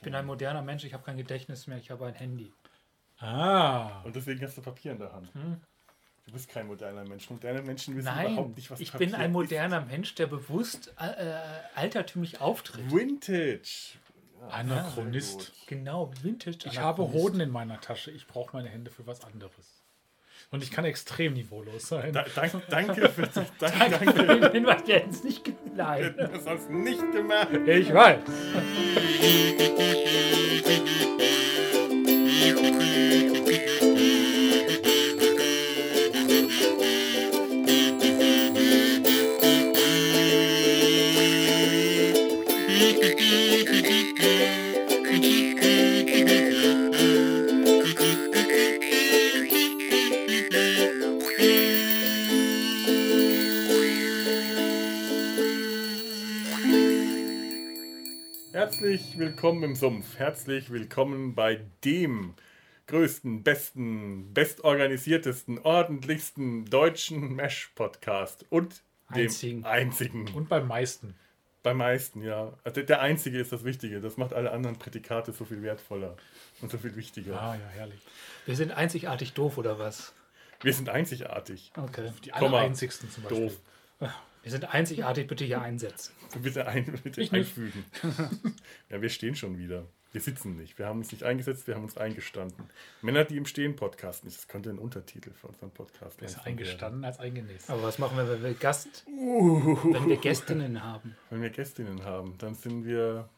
Ich bin ein moderner Mensch, ich habe kein Gedächtnis mehr, ich habe ein Handy. Ah. Und deswegen hast du Papier in der Hand. Du bist kein moderner Mensch. Moderne Menschen wissen Nein, überhaupt nicht, was ich Papier bin ein moderner Mensch, der bewusst äh, altertümlich auftritt. ist. Vintage. Anachronist. Genau, Vintage. Ich habe Hoden in meiner Tasche. Ich brauche meine Hände für was anderes. Und ich kann extrem niveaulos sein. Da, dank, danke für danke, danke. Den Hinweis, der hätte es nicht ge- Nein. Das hast du nicht gemacht. Ich weiß. Herzlich willkommen im Sumpf. Herzlich willkommen bei dem größten, besten, bestorganisiertesten, ordentlichsten deutschen Mesh-Podcast und dem Einzigen. einzigen. Und beim meisten. Beim meisten, ja. Also der einzige ist das Wichtige. Das macht alle anderen Prädikate so viel wertvoller und so viel wichtiger. Ah, ja, herrlich. Wir sind einzigartig doof, oder was? Wir sind einzigartig. Okay. Die Komma. allereinzigsten zum Beispiel. Doof. Wir sind einzigartig, bitte hier einsetzen. Bitte, ein, bitte einfügen. ja, wir stehen schon wieder. Wir sitzen nicht. Wir haben uns nicht eingesetzt, wir haben uns eingestanden. Männer, die im Stehen podcasten nicht. Das könnte ein Untertitel für unseren Podcast Besser langsam eingestanden als eingenäst. Aber was machen wir, wenn wir Gast, Uh. wenn wir Gästinnen haben? Wenn wir Gästinnen haben, dann sind wir.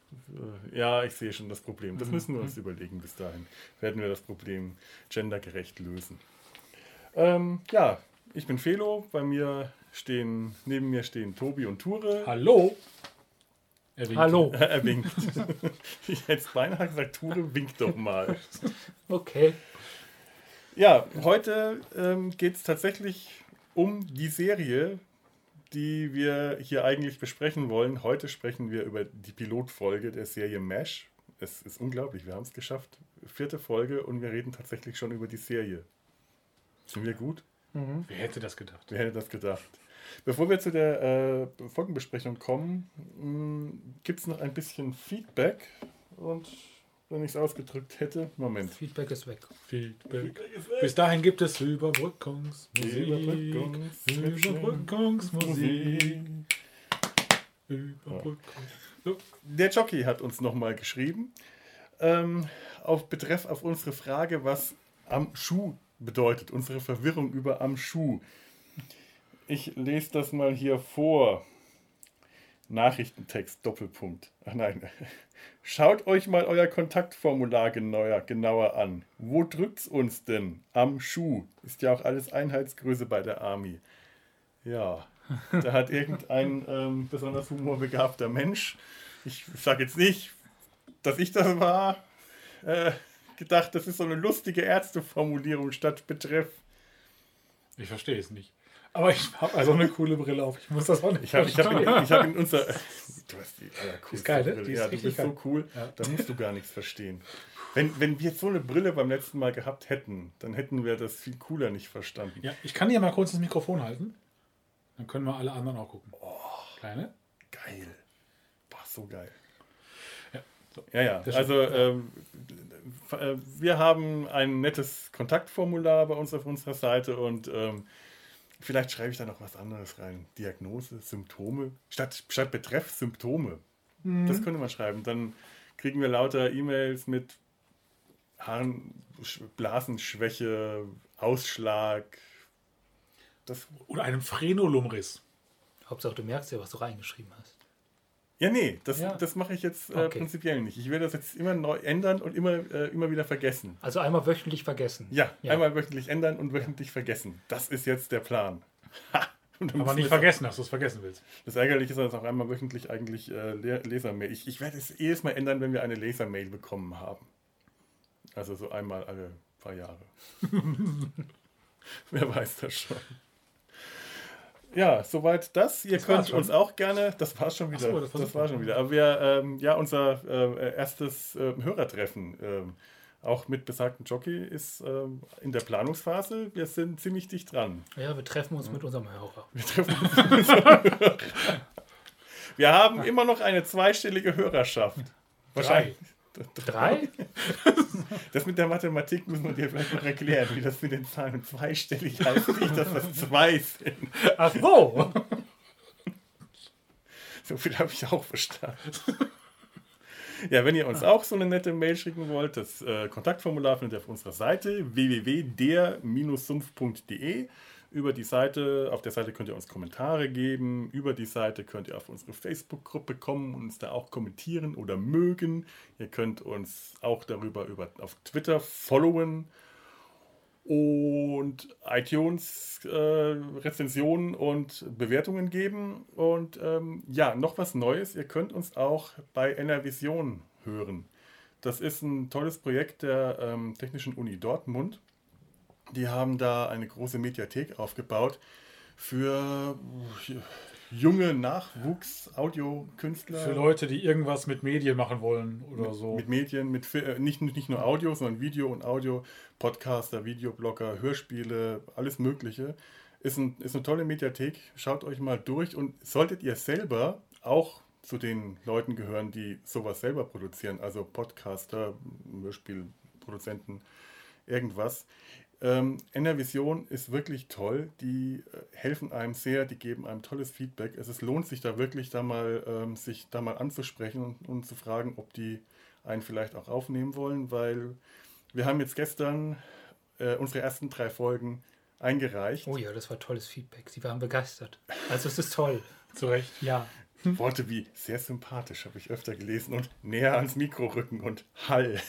Äh, ja, ich sehe schon das Problem. Das müssen wir uns überlegen bis dahin. Werden wir das Problem gendergerecht lösen. Ähm, ja, ich bin Felo. Bei mir stehen, neben mir stehen Tobi und Ture. Hallo? Er winkt. Hallo. Er winkt. ich hätte es beinahe gesagt, Ture, wink doch mal. Okay. Ja, heute ähm, geht es tatsächlich um die Serie, die wir hier eigentlich besprechen wollen. Heute sprechen wir über die Pilotfolge der Serie MASH. Es ist unglaublich, wir haben es geschafft. Vierte Folge und wir reden tatsächlich schon über die Serie. Sind wir gut? Wer hätte das gedacht? Wer hätte das gedacht? Bevor wir zu der äh, Folgenbesprechung kommen, gibt es noch ein bisschen Feedback. Und wenn ich es ausgedrückt hätte, Moment. Feedback ist weg. Feedback. Bis dahin gibt es Überbrückungsmusik. Überbrückungs- Überbrückungsmusik. Überbrückung. So. Der Jockey hat uns nochmal geschrieben, ähm, auf Betreff auf unsere Frage, was am Schuh bedeutet, unsere Verwirrung über am Schuh. Ich lese das mal hier vor. Nachrichtentext, Doppelpunkt. Ach nein. Schaut euch mal euer Kontaktformular genauer, genauer an. Wo drückt's uns denn? Am Schuh. Ist ja auch alles Einheitsgröße bei der Army. Ja, da hat irgendein ähm, besonders humorbegabter Mensch, ich sage jetzt nicht, dass ich das war, äh, gedacht, das ist so eine lustige Ärzteformulierung statt Betreff. Ich verstehe es nicht. Aber ich habe also eine coole Brille auf. Ich muss das auch nicht Ich habe ich hab in, ich hab in unser. Du hast die allercoolste ist geil, ne? Brille. Die ist ja, du bist so geil. cool, Ja. da musst du gar nichts verstehen. Wenn, wenn wir jetzt so eine Brille beim letzten Mal gehabt hätten, dann hätten wir das viel cooler nicht verstanden. Ja, ich kann hier mal kurz das Mikrofon halten. Dann können wir alle anderen auch gucken. Kleine? Geil. Boah, so geil. Ja, so. Ja, ja. Also ähm, äh, wir haben ein nettes Kontaktformular bei uns auf unserer Seite und ähm, vielleicht schreibe ich da noch was anderes rein. Diagnose, Symptome. Statt, statt Betreff Symptome. Das könnte man schreiben. Dann kriegen wir lauter E-Mails mit Haaren, Sch- Blasenschwäche, Ausschlag. Das, Oder einem Phrenolumriss. Hauptsache, du merkst ja, was du reingeschrieben hast. Ja, nee, das, Ja. das mache ich jetzt äh, Okay. prinzipiell nicht. Ich werde das jetzt immer neu ändern und immer, äh, immer wieder vergessen. Also einmal wöchentlich vergessen. Ja, Ja. einmal wöchentlich ändern und wöchentlich vergessen. Das ist jetzt der Plan. Ha! Aber nicht vergessen, dass du es vergessen willst. Das Ärgerliche ist, dass auch einmal wöchentlich eigentlich äh, Le- Lesermail. Ich, ich werde es jedes Mal ändern, wenn wir eine Lesermail bekommen haben. Also so einmal alle paar Jahre. Wer weiß das schon. Ja, soweit das. Ihr Das könnt uns auch gerne, das war schon wieder, so, das, das war war, super. schon wieder. Aber wir, ähm, ja, unser äh, erstes äh, Hörertreffen, ähm, auch mit besagten Jockey, ist ähm, in der Planungsphase. Wir sind ziemlich dicht dran. Ja, wir treffen uns mit unserem Hörer. Wir treffen uns. Wir haben immer noch eine zweistellige Hörerschaft. Wahrscheinlich. Drei? Das mit der Mathematik muss man dir vielleicht noch erklären, wie das mit den Zahlen zweistellig heißt, nicht, dass das zwei sind. Ach so. So viel habe ich auch verstanden. Ja, wenn ihr uns auch so eine nette Mail schicken wollt, das äh, Kontaktformular findet ihr auf unserer Seite www.der-sumpf.de. Über die Seite, auf der Seite könnt ihr uns Kommentare geben. Über die Seite könnt ihr auf unsere Facebook-Gruppe kommen und uns da auch kommentieren oder mögen. Ihr könnt uns auch darüber über, auf Twitter followen und iTunes äh, Rezensionen und Bewertungen geben. Und ähm, ja, noch was Neues. Ihr könnt uns auch bei NRVision hören. Das ist ein tolles Projekt der ähm, Technischen Uni Dortmund. Die haben da eine große Mediathek aufgebaut für äh, junge Nachwuchs-Audiokünstler. Für Leute, die irgendwas mit Medien machen wollen oder so. Mit Medien, mit äh, nicht, nicht nur Audio, sondern Video und Audio, Podcaster, Videoblogger, Hörspiele, alles Mögliche. Ist, ein, ist eine tolle Mediathek. Schaut euch mal durch und solltet ihr selber auch zu den Leuten gehören, die sowas selber produzieren, also Podcaster, Hörspielproduzenten, irgendwas. Ähm, NRVision ist wirklich toll. Die äh, helfen einem sehr, die geben einem tolles Feedback. Es ist, lohnt sich da wirklich, da mal, ähm, sich da mal anzusprechen und, und zu fragen, ob die einen vielleicht auch aufnehmen wollen, weil wir haben jetzt gestern äh, unsere ersten drei Folgen eingereicht. Oh ja, das war tolles Feedback. Sie waren begeistert. Also es ist toll. Zu Recht. Ja. Worte wie sehr sympathisch habe ich öfter gelesen und näher ans Mikro rücken und Hall.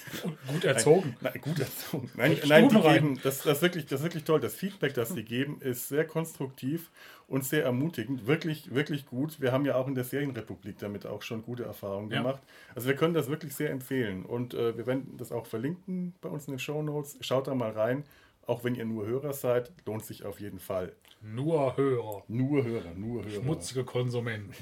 Gut erzogen. Nein, gut erzogen. Nein, nein die geben, das, das, ist wirklich, das ist wirklich toll. Das Feedback, das die geben, ist sehr konstruktiv und sehr ermutigend. Wirklich, wirklich gut. Wir haben ja auch in der Serienrepublik damit auch schon gute Erfahrungen Ja. gemacht. Also wir können das wirklich sehr empfehlen. Und äh, wir werden das auch verlinken bei uns in den Show Notes. Schaut da mal rein. Auch wenn ihr nur Hörer seid, lohnt sich auf jeden Fall. Nur Hörer. Nur Hörer, nur Hörer. Schmutzige Konsumenten.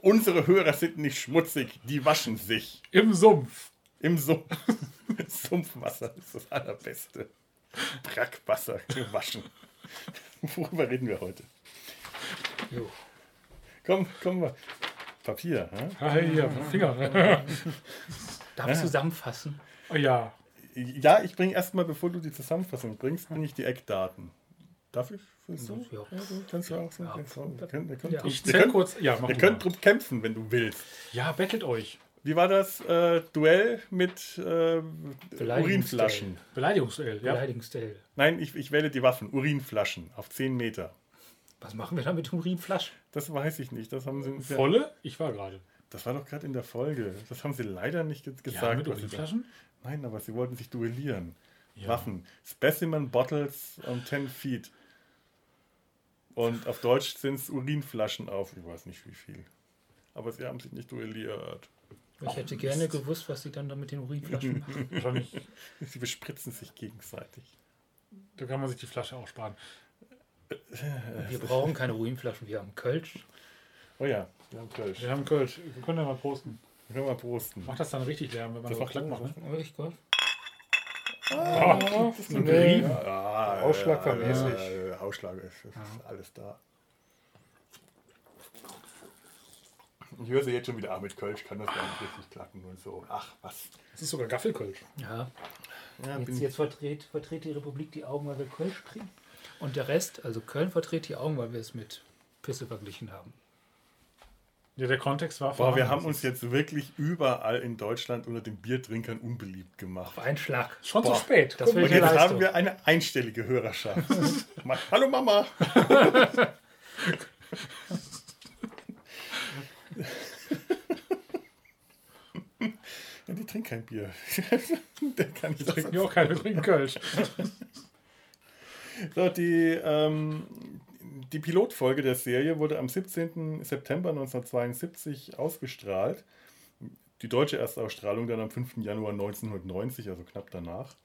Unsere Hörer sind nicht schmutzig, die waschen sich. Im Sumpf. Im Sumpf. Sumpfwasser ist das allerbeste. Brackwasser gewaschen. Worüber reden wir heute? Jo. Komm, komm mal. Papier. Hä? Ah, hier, Finger. Darf ich zusammenfassen? oh, ja. Ja, ich bringe erstmal, bevor du die Zusammenfassung bringst, bringe ich die Eckdaten. Darf ich? Willst du? Ja. Ja, du kannst du auch so. Ja. Ihr könnt, ihr könnt, Ja. Ich zähl kurz. Ja, mach ihr du könnt drum kämpfen, wenn du willst. Ja, bettelt euch. Wie war das äh, Duell mit äh. Urinflaschen? Beleidigungsduell. Ja. Beleidigungsduell. Nein, ich, ich wähle die Waffen. Urinflaschen auf 10 Meter. Was machen wir da mit Urinflaschen? Das weiß ich nicht. Das haben sie. Volle? Ich war gerade. Das war doch gerade in der Folge. Das haben sie leider nicht ge- Ja, gesagt. mit sie da- Urinflaschen? Nein, aber sie wollten sich duellieren. Ja. Waffen. Specimen Bottles on 10 feet. Und auf Deutsch sind es Urinflaschen auf, ich weiß nicht wie viel. Aber sie haben sich nicht duelliert. Ich hätte gerne gewusst, was sie dann da mit den Urinflaschen machen. Wahrscheinlich. Sie bespritzen sich gegenseitig. Da kann man sich die Flasche auch sparen. Wir brauchen keine Urinflaschen, wir haben Kölsch. Oh ja, wir haben Kölsch. Wir haben Kölsch. Wir können ja mal posten. Wir können mal prosten. Macht das dann richtig Lärm, wenn man Das so macht Lärm, macht? Ne? Oh, ich Gott. Oh, Das ist ein. Ah, Ausschlag war ja, ja, Ausschlag ist, ist alles da. Ich höre sie jetzt schon wieder, ah, mit Kölsch kann das gar nicht richtig klappen und so. Ach, was. Das ist sogar Gaffelkölsch. Ja, Ja, jetzt, bin, jetzt vertritt, vertritt die Republik die Augen, weil wir Kölsch trinken. Und der Rest, also Köln vertritt die Augen, weil wir es mit Pisse verglichen haben. Ja, der Kontext war boah, wir haben uns jetzt wirklich überall in Deutschland unter den Biertrinkern unbeliebt gemacht. Auf einen Schlag. Schon Boah, zu spät. das. Und jetzt Leistung? haben wir eine einstellige Hörerschaft. Hallo Mama! ja, die trinkt kein Bier. Der kann nicht Trinken wir auch keine, wir trinken Kölsch. So, die, ähm, die Pilotfolge der Serie wurde am 17. September 1972 ausgestrahlt. Die deutsche Erstausstrahlung dann am 5. Januar 1990, also knapp danach.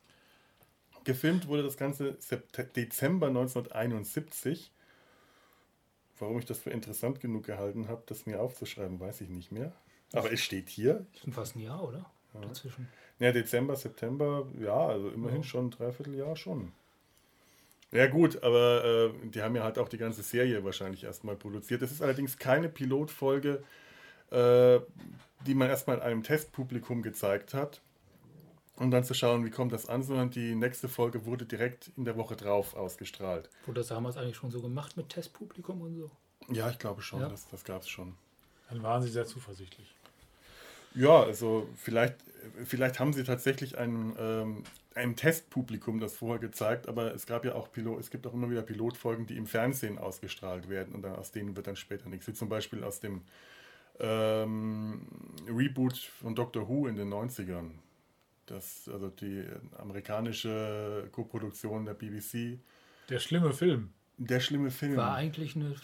Gefilmt wurde das Ganze Dezember 1971. Warum ich das für interessant genug gehalten habe, das mir aufzuschreiben, weiß ich nicht mehr. Aber es steht hier. Sind fast ein Jahr, oder? Dazwischen. Ja, Dezember, September, ja, also immerhin schon ein Dreivierteljahr schon. Ja gut, aber äh, die haben ja halt auch die ganze Serie wahrscheinlich erstmal produziert. Es ist allerdings keine Pilotfolge äh, die man erstmal einem Testpublikum gezeigt hat. Um dann zu schauen, wie kommt das an, sondern die nächste Folge wurde direkt in der Woche drauf ausgestrahlt. Oder haben wir es eigentlich schon so gemacht mit Testpublikum und so? Ja, ich glaube schon, Ja. das, das gab es schon. Dann waren sie sehr zuversichtlich. Ja, also vielleicht, vielleicht haben sie tatsächlich ein, ähm, ein Testpublikum das vorher gezeigt, aber es gab ja auch Pilot, es gibt auch immer wieder Pilotfolgen, die im Fernsehen ausgestrahlt werden und dann aus denen wird dann später nichts. Wie zum Beispiel aus dem ähm, Reboot von Doctor Who in den 90ern. Das, also die amerikanische Koproduktion der BBC. Der schlimme Film. Der schlimme Film. War eigentlich eine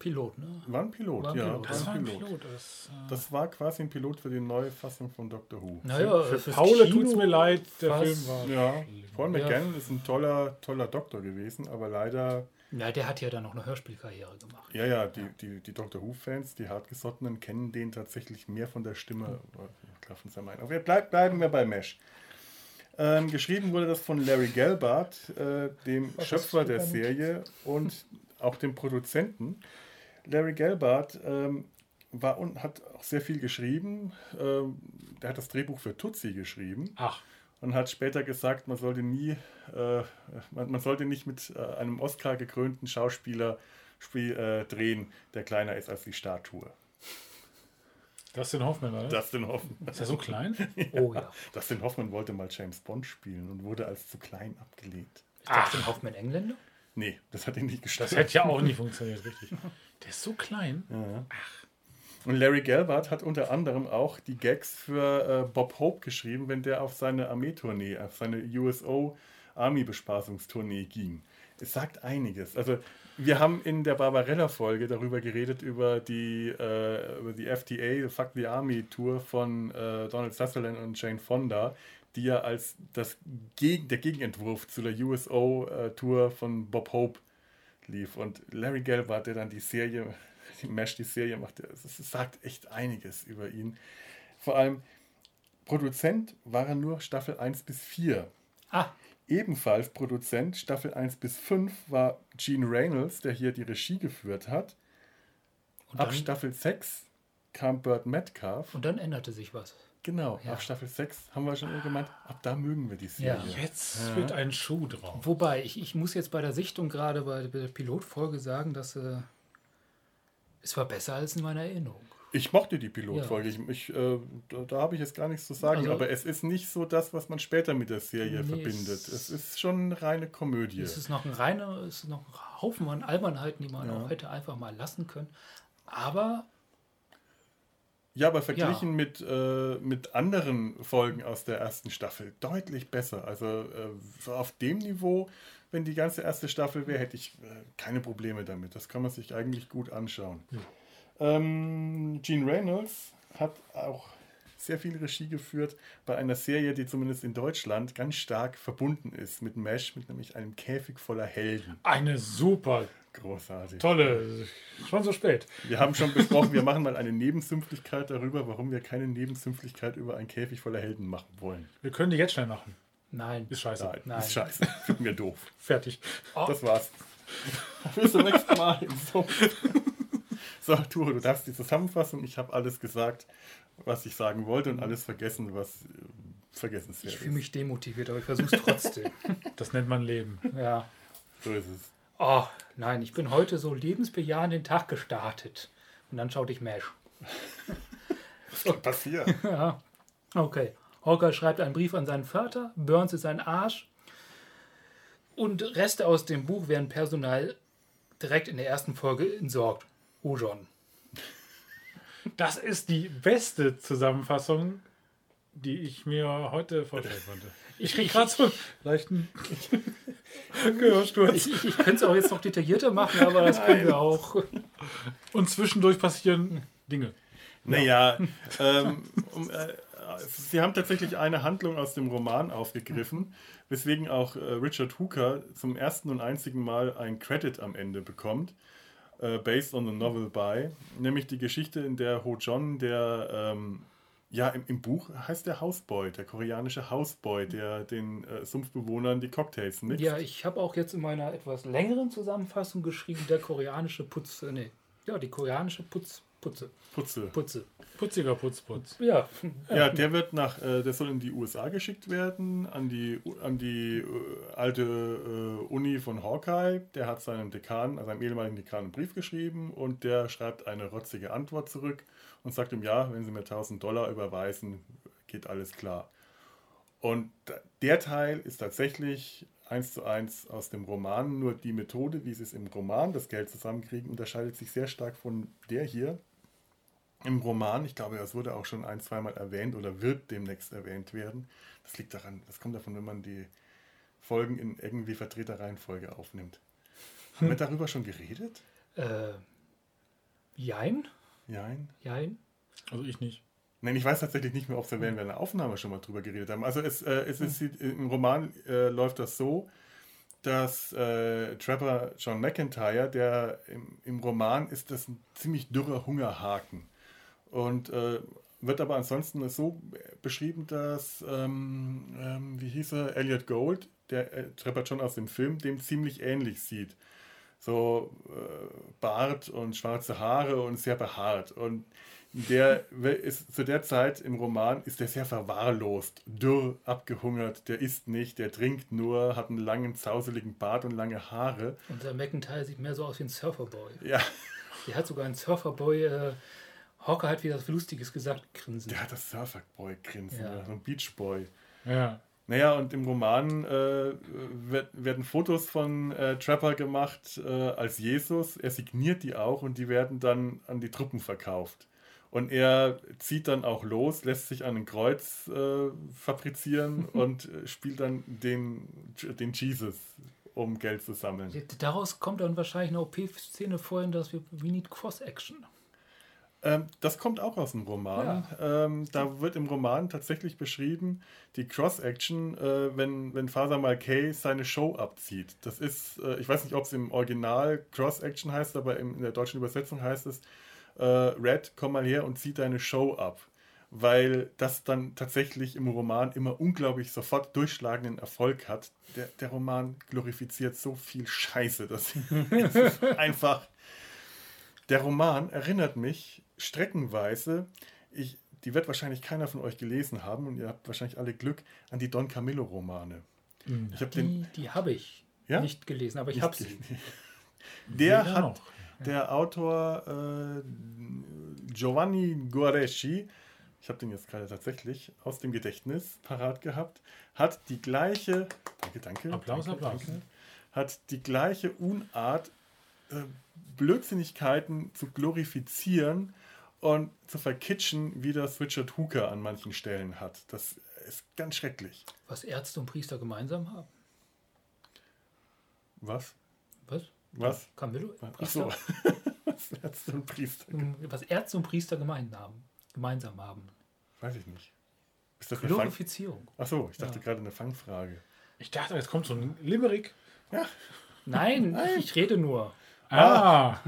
Pilot, ne? War ein Pilot, War ein ja. Pilot. Das war ein Pilot. Pilot. Das, äh, Das war quasi ein Pilot für die neue Fassung von Doctor Who. Naja, für fürs Paule Kino tut's mir leid, der Film war. Ja, Paul Ja. McGann ist ein toller, toller Doktor gewesen, aber leider, Na, der hat ja dann noch eine Hörspielkarriere gemacht. ja, ja, die, die, die Doctor Who-Fans, die Hartgesottenen, kennen den tatsächlich mehr von der Stimme. Klar, von seinem Ein- Aber wir bleib, bleiben wir bei Mesh. Ähm, geschrieben wurde das von Larry Gelbart, äh, dem Was Schöpfer der? Serie und auch dem Produzenten. Larry Gelbart ähm, war und hat auch sehr viel geschrieben. Ähm, der hat das Drehbuch für Tutsi geschrieben Ach, und hat später gesagt, man sollte nie, äh, man, man sollte nicht mit äh, einem Oscar gekrönten Schauspieler spiel, äh, drehen, der kleiner ist als die Statue. Dustin Hoffman, oder? Dustin Hoffman. Ist er so klein? Oh ja. Dustin Hoffman wollte mal James Bond spielen und wurde als zu klein abgelehnt. Ist das denn Hoffmann Engländer? Nee, das hat ihn nicht Das gestört. hätte ja auch nie funktioniert, richtig. Der ist so klein. Ja. Und Larry Gelbart hat unter anderem auch die Gags für äh, Bob Hope geschrieben, wenn der auf seine Armeetournee, auf seine USO Army-Bespaßungstournee ging. Es sagt einiges. Also wir haben in der Barbarella-Folge darüber geredet, über die, äh, über die FTA, Fuck the Army Tour von äh, Donald Sutherland und Jane Fonda, die ja als das Geg der Gegenentwurf zu der USO-Tour von Bob Hope lief. Und Larry Gelbart, der dann die Serie, die Mesh, die Serie macht, das, das sagt echt einiges über ihn. Vor allem, Produzent war er nur Staffel 1 bis 4. Ah, Ebenfalls Produzent Staffel 1 bis 5 war Gene Reynolds, der hier die Regie geführt hat. und Ab Staffel 6 kam Burt Metcalf. und dann änderte sich was. Genau, Ja. ab Staffel 6 haben wir schon gemeint, ab da mögen wir die Serie. Ja. Jetzt wird ein Schuh drauf. Wobei, ich, ich muss jetzt bei der Sichtung gerade bei der Pilotfolge sagen, dass äh, es war besser als in meiner Erinnerung. Ich mochte die Pilotfolge. Ich, ich, äh, da, da habe ich jetzt gar nichts zu sagen, Also- aber es ist nicht so das, was man später mit der Serie Nee, verbindet. es- Es ist schon eine reine Komödie. Es ist noch ein reiner, es ist noch ein Haufen an Albernheiten, die man Ja. auch hätte einfach mal lassen können. Aber Ja, aber verglichen Mit, äh, mit anderen Folgen aus der ersten Staffel deutlich besser. Also äh, auf dem Niveau, wenn die ganze erste Staffel wäre, hätte ich äh, keine Probleme damit. Das kann man sich eigentlich gut anschauen. Ähm, Gene Reynolds hat auch sehr viel Regie geführt bei einer Serie, die zumindest in Deutschland ganz stark verbunden ist mit Mesh, mit nämlich einem Käfig voller Helden. Eine super Großartig. tolle. Schon so spät. Wir haben schon besprochen, wir machen mal eine Nebensümpflichkeit darüber, warum wir keine Nebensümpflichkeit über einen Käfig voller Helden machen wollen. Wir können die jetzt schnell machen. nein. Ist scheiße. Nein, Nein. ist scheiße. Finden wir doof. Fertig. Das war's. Bis zum nächsten Mal. So, Turo, du darfst die Zusammenfassung. Ich habe alles gesagt, was ich sagen wollte und alles vergessen, was äh, vergessenswert Ich fühle ist. mich demotiviert, aber ich versuche es trotzdem. Das nennt man Leben. ja. So ist es. Oh, nein, ich bin heute so lebensbejahend den Tag gestartet. Und dann schaute ich Mesh. Was kann passieren? Ja. Okay. Hawker schreibt einen Brief an seinen Vater, Burns ist ein Arsch. Und Reste aus dem Buch werden personal direkt in der ersten Folge entsorgt. Oh John. Das ist die beste Zusammenfassung, die ich mir heute vorstellen konnte. Ich kriege gerade so einen leichten Gehörsturz. Ich, ich, ich könnte es auch jetzt noch detaillierter machen, aber das können wir auch. Und zwischendurch passieren Dinge. Naja, ähm, um, äh, sie haben tatsächlich eine Handlung aus dem Roman aufgegriffen, weswegen auch äh, Richard Hooker zum ersten und einzigen Mal ein Credit am Ende bekommt, äh, based on the novel by, nämlich die Geschichte, in der Ho John, der ähm, ja im, im Buch heißt der Houseboy, der koreanische Houseboy, der den äh, Sumpfbewohnern die Cocktails mixt. Ja, ich habe auch jetzt in meiner etwas längeren Zusammenfassung geschrieben, der koreanische Putz. äh, Nee, ja, die koreanische Putz. Putze. Putze. Putze. Putziger Putzputz. Ja. Ja, der wird nach, äh, der soll in die USA geschickt werden, an die, an die äh, alte äh, Uni von Hawkeye. Der hat seinem Dekan, also seinem ehemaligen Dekan, einen Brief geschrieben und der schreibt eine rotzige Antwort zurück und sagt ihm, ja, wenn Sie mir 1000 Dollar überweisen, geht alles klar. Und der Teil ist tatsächlich eins zu eins aus dem Roman, nur die Methode, wie sie es im Roman das Geld zusammenkriegen, unterscheidet sich sehr stark von der hier. Im Roman, ich glaube, das wurde auch schon ein, zweimal erwähnt oder wird demnächst erwähnt werden. Das liegt daran, das kommt davon, wenn man die Folgen in irgendwie vertreter Reihenfolge aufnimmt. Haben wir darüber schon geredet? Äh, jein? Nein. Jein? Also ich nicht. Nein, ich weiß tatsächlich nicht mehr, ob wir während einer Aufnahme schon mal drüber geredet haben. Also es, äh, es ist, im Roman äh, läuft das so, dass äh, Trapper John McIntyre, der im, im Roman ist das ein ziemlich dürrer Hungerhaken. Und äh, wird aber ansonsten so beschrieben, dass, ähm, ähm, wie hieß er, Elliot Gold, der äh, Trapper John aus dem Film, dem ziemlich ähnlich sieht. So äh, Bart und schwarze Haare und sehr behaart. Und der ist zu der Zeit im Roman ist der sehr verwahrlost, dürr, abgehungert, der isst nicht, der trinkt nur, hat einen langen, zauseligen Bart und lange Haare. Unser McIntyre sieht mehr so aus wie ein Surferboy. Ja, Der hat sogar ein Surferboy. Äh, Hawker hat wieder was Lustiges gesagt, grinsen. der hat das Surferboy-Grinsen, Ja. so ein Beachboy. Ja. Naja, und im Roman äh, werd, werden Fotos von äh, Trapper gemacht äh, als Jesus. Er signiert die auch und die werden dann an die Truppen verkauft. Und er zieht dann auch los, lässt sich an ein Kreuz äh, fabrizieren und äh, spielt dann den, den Jesus, um Geld zu sammeln. Daraus kommt dann wahrscheinlich eine OP-Szene vorhin, dass wir We Need Cross-Action. Ähm, das kommt auch aus dem Roman. Ähm, da wird im Roman tatsächlich beschrieben, die Cross-Action, äh, wenn, wenn Father Malkay seine Show abzieht. Das ist, äh, ich weiß nicht, ob es im Original Cross-Action heißt, aber im, in der deutschen Übersetzung heißt es, äh, Red, komm mal her und zieh deine Show ab. Weil das dann tatsächlich im Roman immer unglaublich sofort durchschlagenden Erfolg hat. Der, der Roman glorifiziert so viel Scheiße, dass es ist einfach der Roman erinnert mich streckenweise, ich, die wird wahrscheinlich keiner von euch gelesen haben und ihr habt wahrscheinlich alle Glück, an die Don Camillo-Romane. Ich habe den. Die, die habe ich Ja? nicht gelesen, aber ich habe sie. Der Weder hat, noch. der Autor äh, Giovanni Guareschi, ich habe den jetzt gerade tatsächlich aus dem Gedächtnis parat gehabt, hat die gleiche, danke, danke, Applaus, danke, Applaus. danke, hat die gleiche Unart, äh, Blödsinnigkeiten zu glorifizieren und zu verkitschen, wie das Richard Hooker an manchen Stellen hat. Das ist ganz schrecklich. Was Ärzte und Priester gemeinsam haben. Was? Was? Was? Camillo? Ach Priester? so. Was Ärzte und Priester? Was Ärzte und Priester gemein haben, gemeinsam haben. Weiß ich nicht. Ist das eine Fang? Glorifizierung. Ach so, ich dachte Ja. gerade eine Fangfrage. Ich dachte, jetzt kommt so ein Limerick. Nein, ich rede nur. Ah,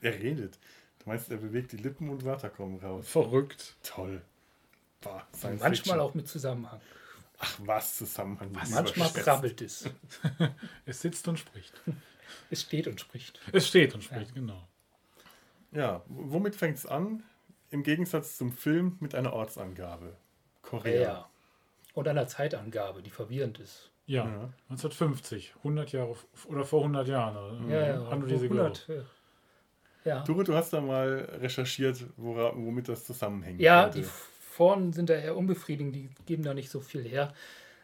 Er redet. Du meinst, er bewegt die Lippen und Wörter kommen raus. verrückt. Toll. Boah, Science Manchmal Fiction. auch mit Zusammenhang. Ach, was Zusammenhang. Was Manchmal krabbelt es. Es sitzt und spricht. Es steht und spricht. Es steht und spricht, genau. Ja, womit fängt es an? Im Gegensatz zum Film mit einer Ortsangabe. Korea. Ja. Und einer Zeitangabe, die verwirrend ist. Ja, Ja. 1950, 100 Jahre oder vor 100 Jahren. Ja, ja. Haben wir diese geglaubt. 100, äh, ja. Ture, du hast da mal recherchiert, wora, womit das zusammenhängt. Ja, könnte. die vorn sind da eher unbefriedigend, die geben da nicht so viel her.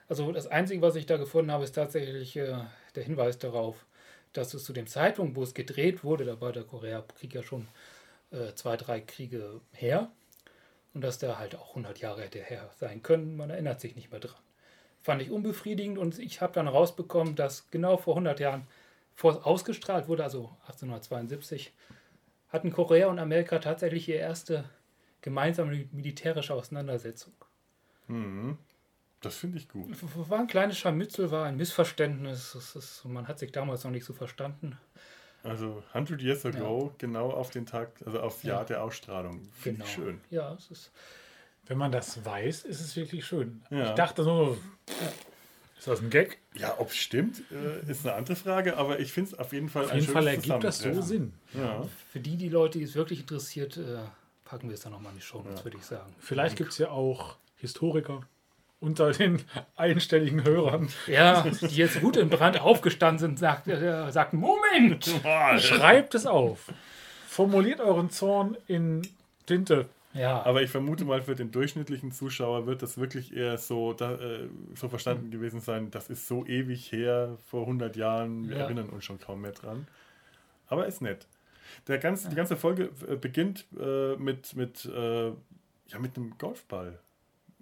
Also das Einzige, was ich da gefunden habe, ist tatsächlich äh, der Hinweis darauf, dass es zu dem Zeitpunkt, wo es gedreht wurde, da war der Koreakrieg ja schon äh, zwei, drei Kriege her und dass der halt auch 100 Jahre hätte her sein können. Man erinnert sich nicht mehr dran. Fand ich unbefriedigend und ich habe dann rausbekommen, dass genau vor 100 Jahren vor es ausgestrahlt wurde, also 1872, hatten Korea und Amerika tatsächlich ihre erste gemeinsame militärische Auseinandersetzung. Mhm. Das finde ich gut. War ein kleines Scharmützel, war ein Missverständnis. Ist, man hat sich damals noch nicht so verstanden. Also 100 Years ago, genau auf den Tag, also aufs Jahr der Ausstrahlung. Finde Genau. ich schön. Ja, es ist. Wenn man das weiß, ist es wirklich schön. Ja. Ich dachte so, Ist das ein Gag? Ja, ob es stimmt, äh, ist eine andere Frage, aber ich finde es auf jeden Fall Auf jeden Fall ergibt das so Sinn. Ja. Für die, die Leute, die es wirklich interessiert, äh, packen wir es dann nochmal in die Show, ja. würde ich sagen. Vielleicht gibt es ja auch Historiker unter den einstelligen Hörern. Ja, die jetzt gut in Brand aufgestanden sind, sagt, äh, sagt Moment! Schreibt es auf. Formuliert euren Zorn in Tinte. Ja. Aber ich vermute mal, für den durchschnittlichen Zuschauer wird das wirklich eher so, da, äh, so verstanden gewesen sein, das ist so ewig her, vor 100 Jahren, wir Ja. erinnern uns schon kaum mehr dran. Aber ist nett. Der ganze, Die ganze Folge äh, beginnt äh, mit, mit, äh, ja, mit einem Golfball.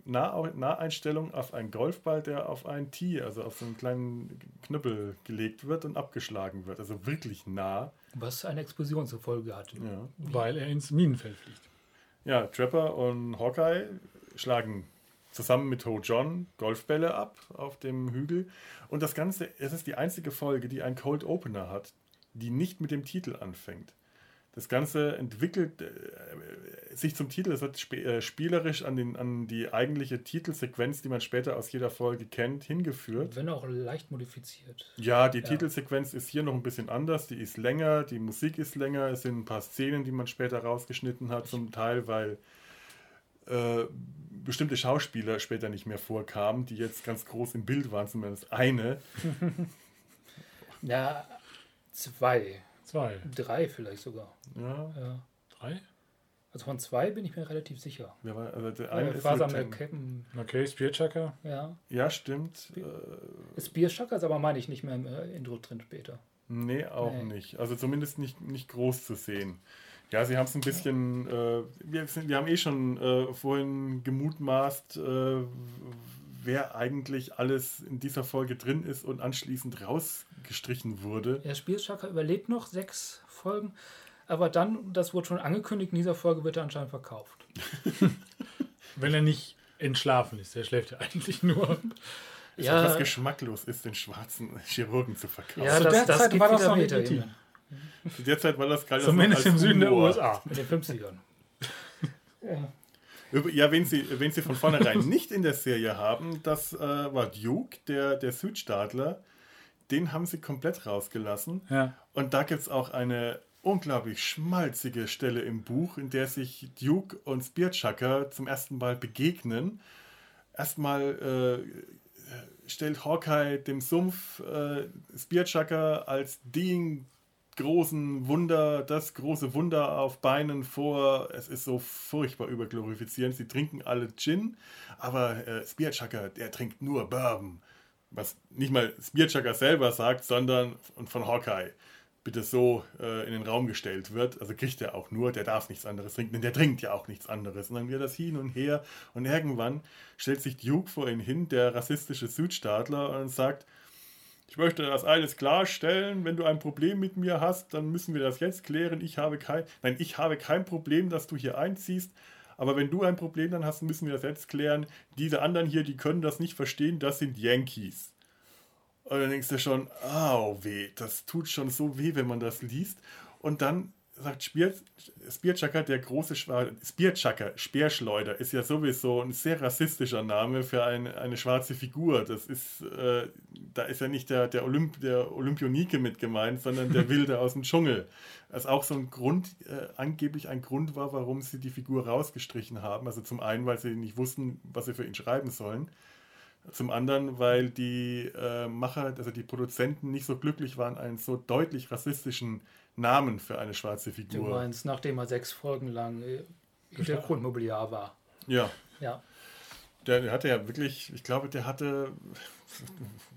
Nah, Naheinstellung auf einen Golfball, der auf ein Tee, also auf so einen kleinen Knüppel gelegt wird und abgeschlagen wird. Also wirklich nah. Was eine Explosion zur Folge hat. Ja. Weil er ins Minenfeld fliegt. Ja, Trapper und Hawkeye schlagen zusammen mit Ho John Golfbälle ab auf dem Hügel. Und das Ganze, es ist die einzige Folge, die einen Cold Opener hat, die nicht mit dem Titel anfängt. Das Ganze entwickelt äh, sich zum Titel, es wird sp äh, spielerisch an, den, an die eigentliche Titelsequenz, die man später aus jeder Folge kennt, hingeführt. Wenn auch leicht modifiziert. Ja, die Titelsequenz ist hier noch ein bisschen anders, die ist länger, die Musik ist länger, es sind ein paar Szenen, die man später rausgeschnitten hat, zum Teil, weil äh, bestimmte Schauspieler später nicht mehr vorkamen, die jetzt ganz groß im Bild waren, zumindest eine. Ja, zwei. Zwei. Drei vielleicht sogar. Ja, Ja. Drei? Also von zwei bin ich mir relativ sicher. wer war, also der eine Äh, ist Faser Lieutenant. Captain, Okay, Spearchucker. ja. Ja, stimmt. Äh, Spearchucker ist aber meine ich nicht mehr im äh, Intro drin später. nee, auch Nee. nicht. Also zumindest nicht, nicht groß zu sehen. Ja, sie haben es ein bisschen, äh, wir, sind, wir haben eh schon äh, vorhin gemutmaßt, äh, wer eigentlich alles in dieser Folge drin ist und anschließend rausgestrichen wurde. Der Spearchucker überlebt noch sechs Folgen, aber dann, das wurde schon angekündigt, in dieser Folge wird er anscheinend verkauft. Wenn er nicht entschlafen ist. Der schläft ja eigentlich nur. Ist Ja. etwas geschmacklos ist, den schwarzen Chirurgen zu verkaufen. Ja, das, der das Zeit geht war das noch Meter. Zu der Zeit war das gerade Zumindest im Süden der USA. In den 50ern. Ja, wen sie, wen sie von vornherein nicht in der Serie haben, das äh, war Duke, der, der Südstaatler. Den haben sie komplett rausgelassen. Ja. Und da gibt es auch eine unglaublich schmalzige Stelle im Buch, in der sich Duke und Spearchucker zum ersten Mal begegnen. Erstmal äh, stellt Hawkeye dem Sumpf äh, Spearchucker als den großen Wunder, das große Wunder auf Beinen vor. Es ist so furchtbar überglorifizierend. Sie trinken alle Gin, aber äh, Spearchucker, der trinkt nur Bourbon. Was nicht mal Spearchucker selber sagt, sondern und von Hawkeye bitte so äh, in den Raum gestellt wird. Also kriegt er auch nur, der darf nichts anderes trinken, denn der trinkt ja auch nichts anderes. Und dann wird das hin und her und irgendwann stellt sich Duke vor ihn hin, der rassistische Südstaatler, und sagt, ich möchte das alles klarstellen. Wenn du ein Problem mit mir hast, dann müssen wir das jetzt klären. Ich habe kein, nein, ich habe kein Problem, dass du hier einziehst. Aber wenn du ein Problem dann hast, müssen wir das jetzt klären. Diese anderen hier, die können das nicht verstehen. Das sind Yankees. Und dann denkst du schon, au weh, das tut schon so weh, wenn man das liest. Und dann sagt Spearchucker, der große Schwarze, Spearchucker, Speerschleuder, ist ja sowieso ein sehr rassistischer Name für eine, eine schwarze Figur. Das ist, äh, da ist ja nicht der, der, Olymp, der Olympionike mit gemeint, sondern der Wilde aus dem Dschungel. Was auch so ein Grund, äh, angeblich ein Grund war, warum sie die Figur rausgestrichen haben. Also zum einen, weil sie nicht wussten, was sie für ihn schreiben sollen. Zum anderen, weil die äh, Macher, also die Produzenten nicht so glücklich waren, einen so deutlich rassistischen Namen für eine schwarze Du Figur. meinst, nachdem er sechs Folgen lang äh, Hintergrundmobiliar war. Ja, Ja. der, hatte ja wirklich, ich glaube, der hatte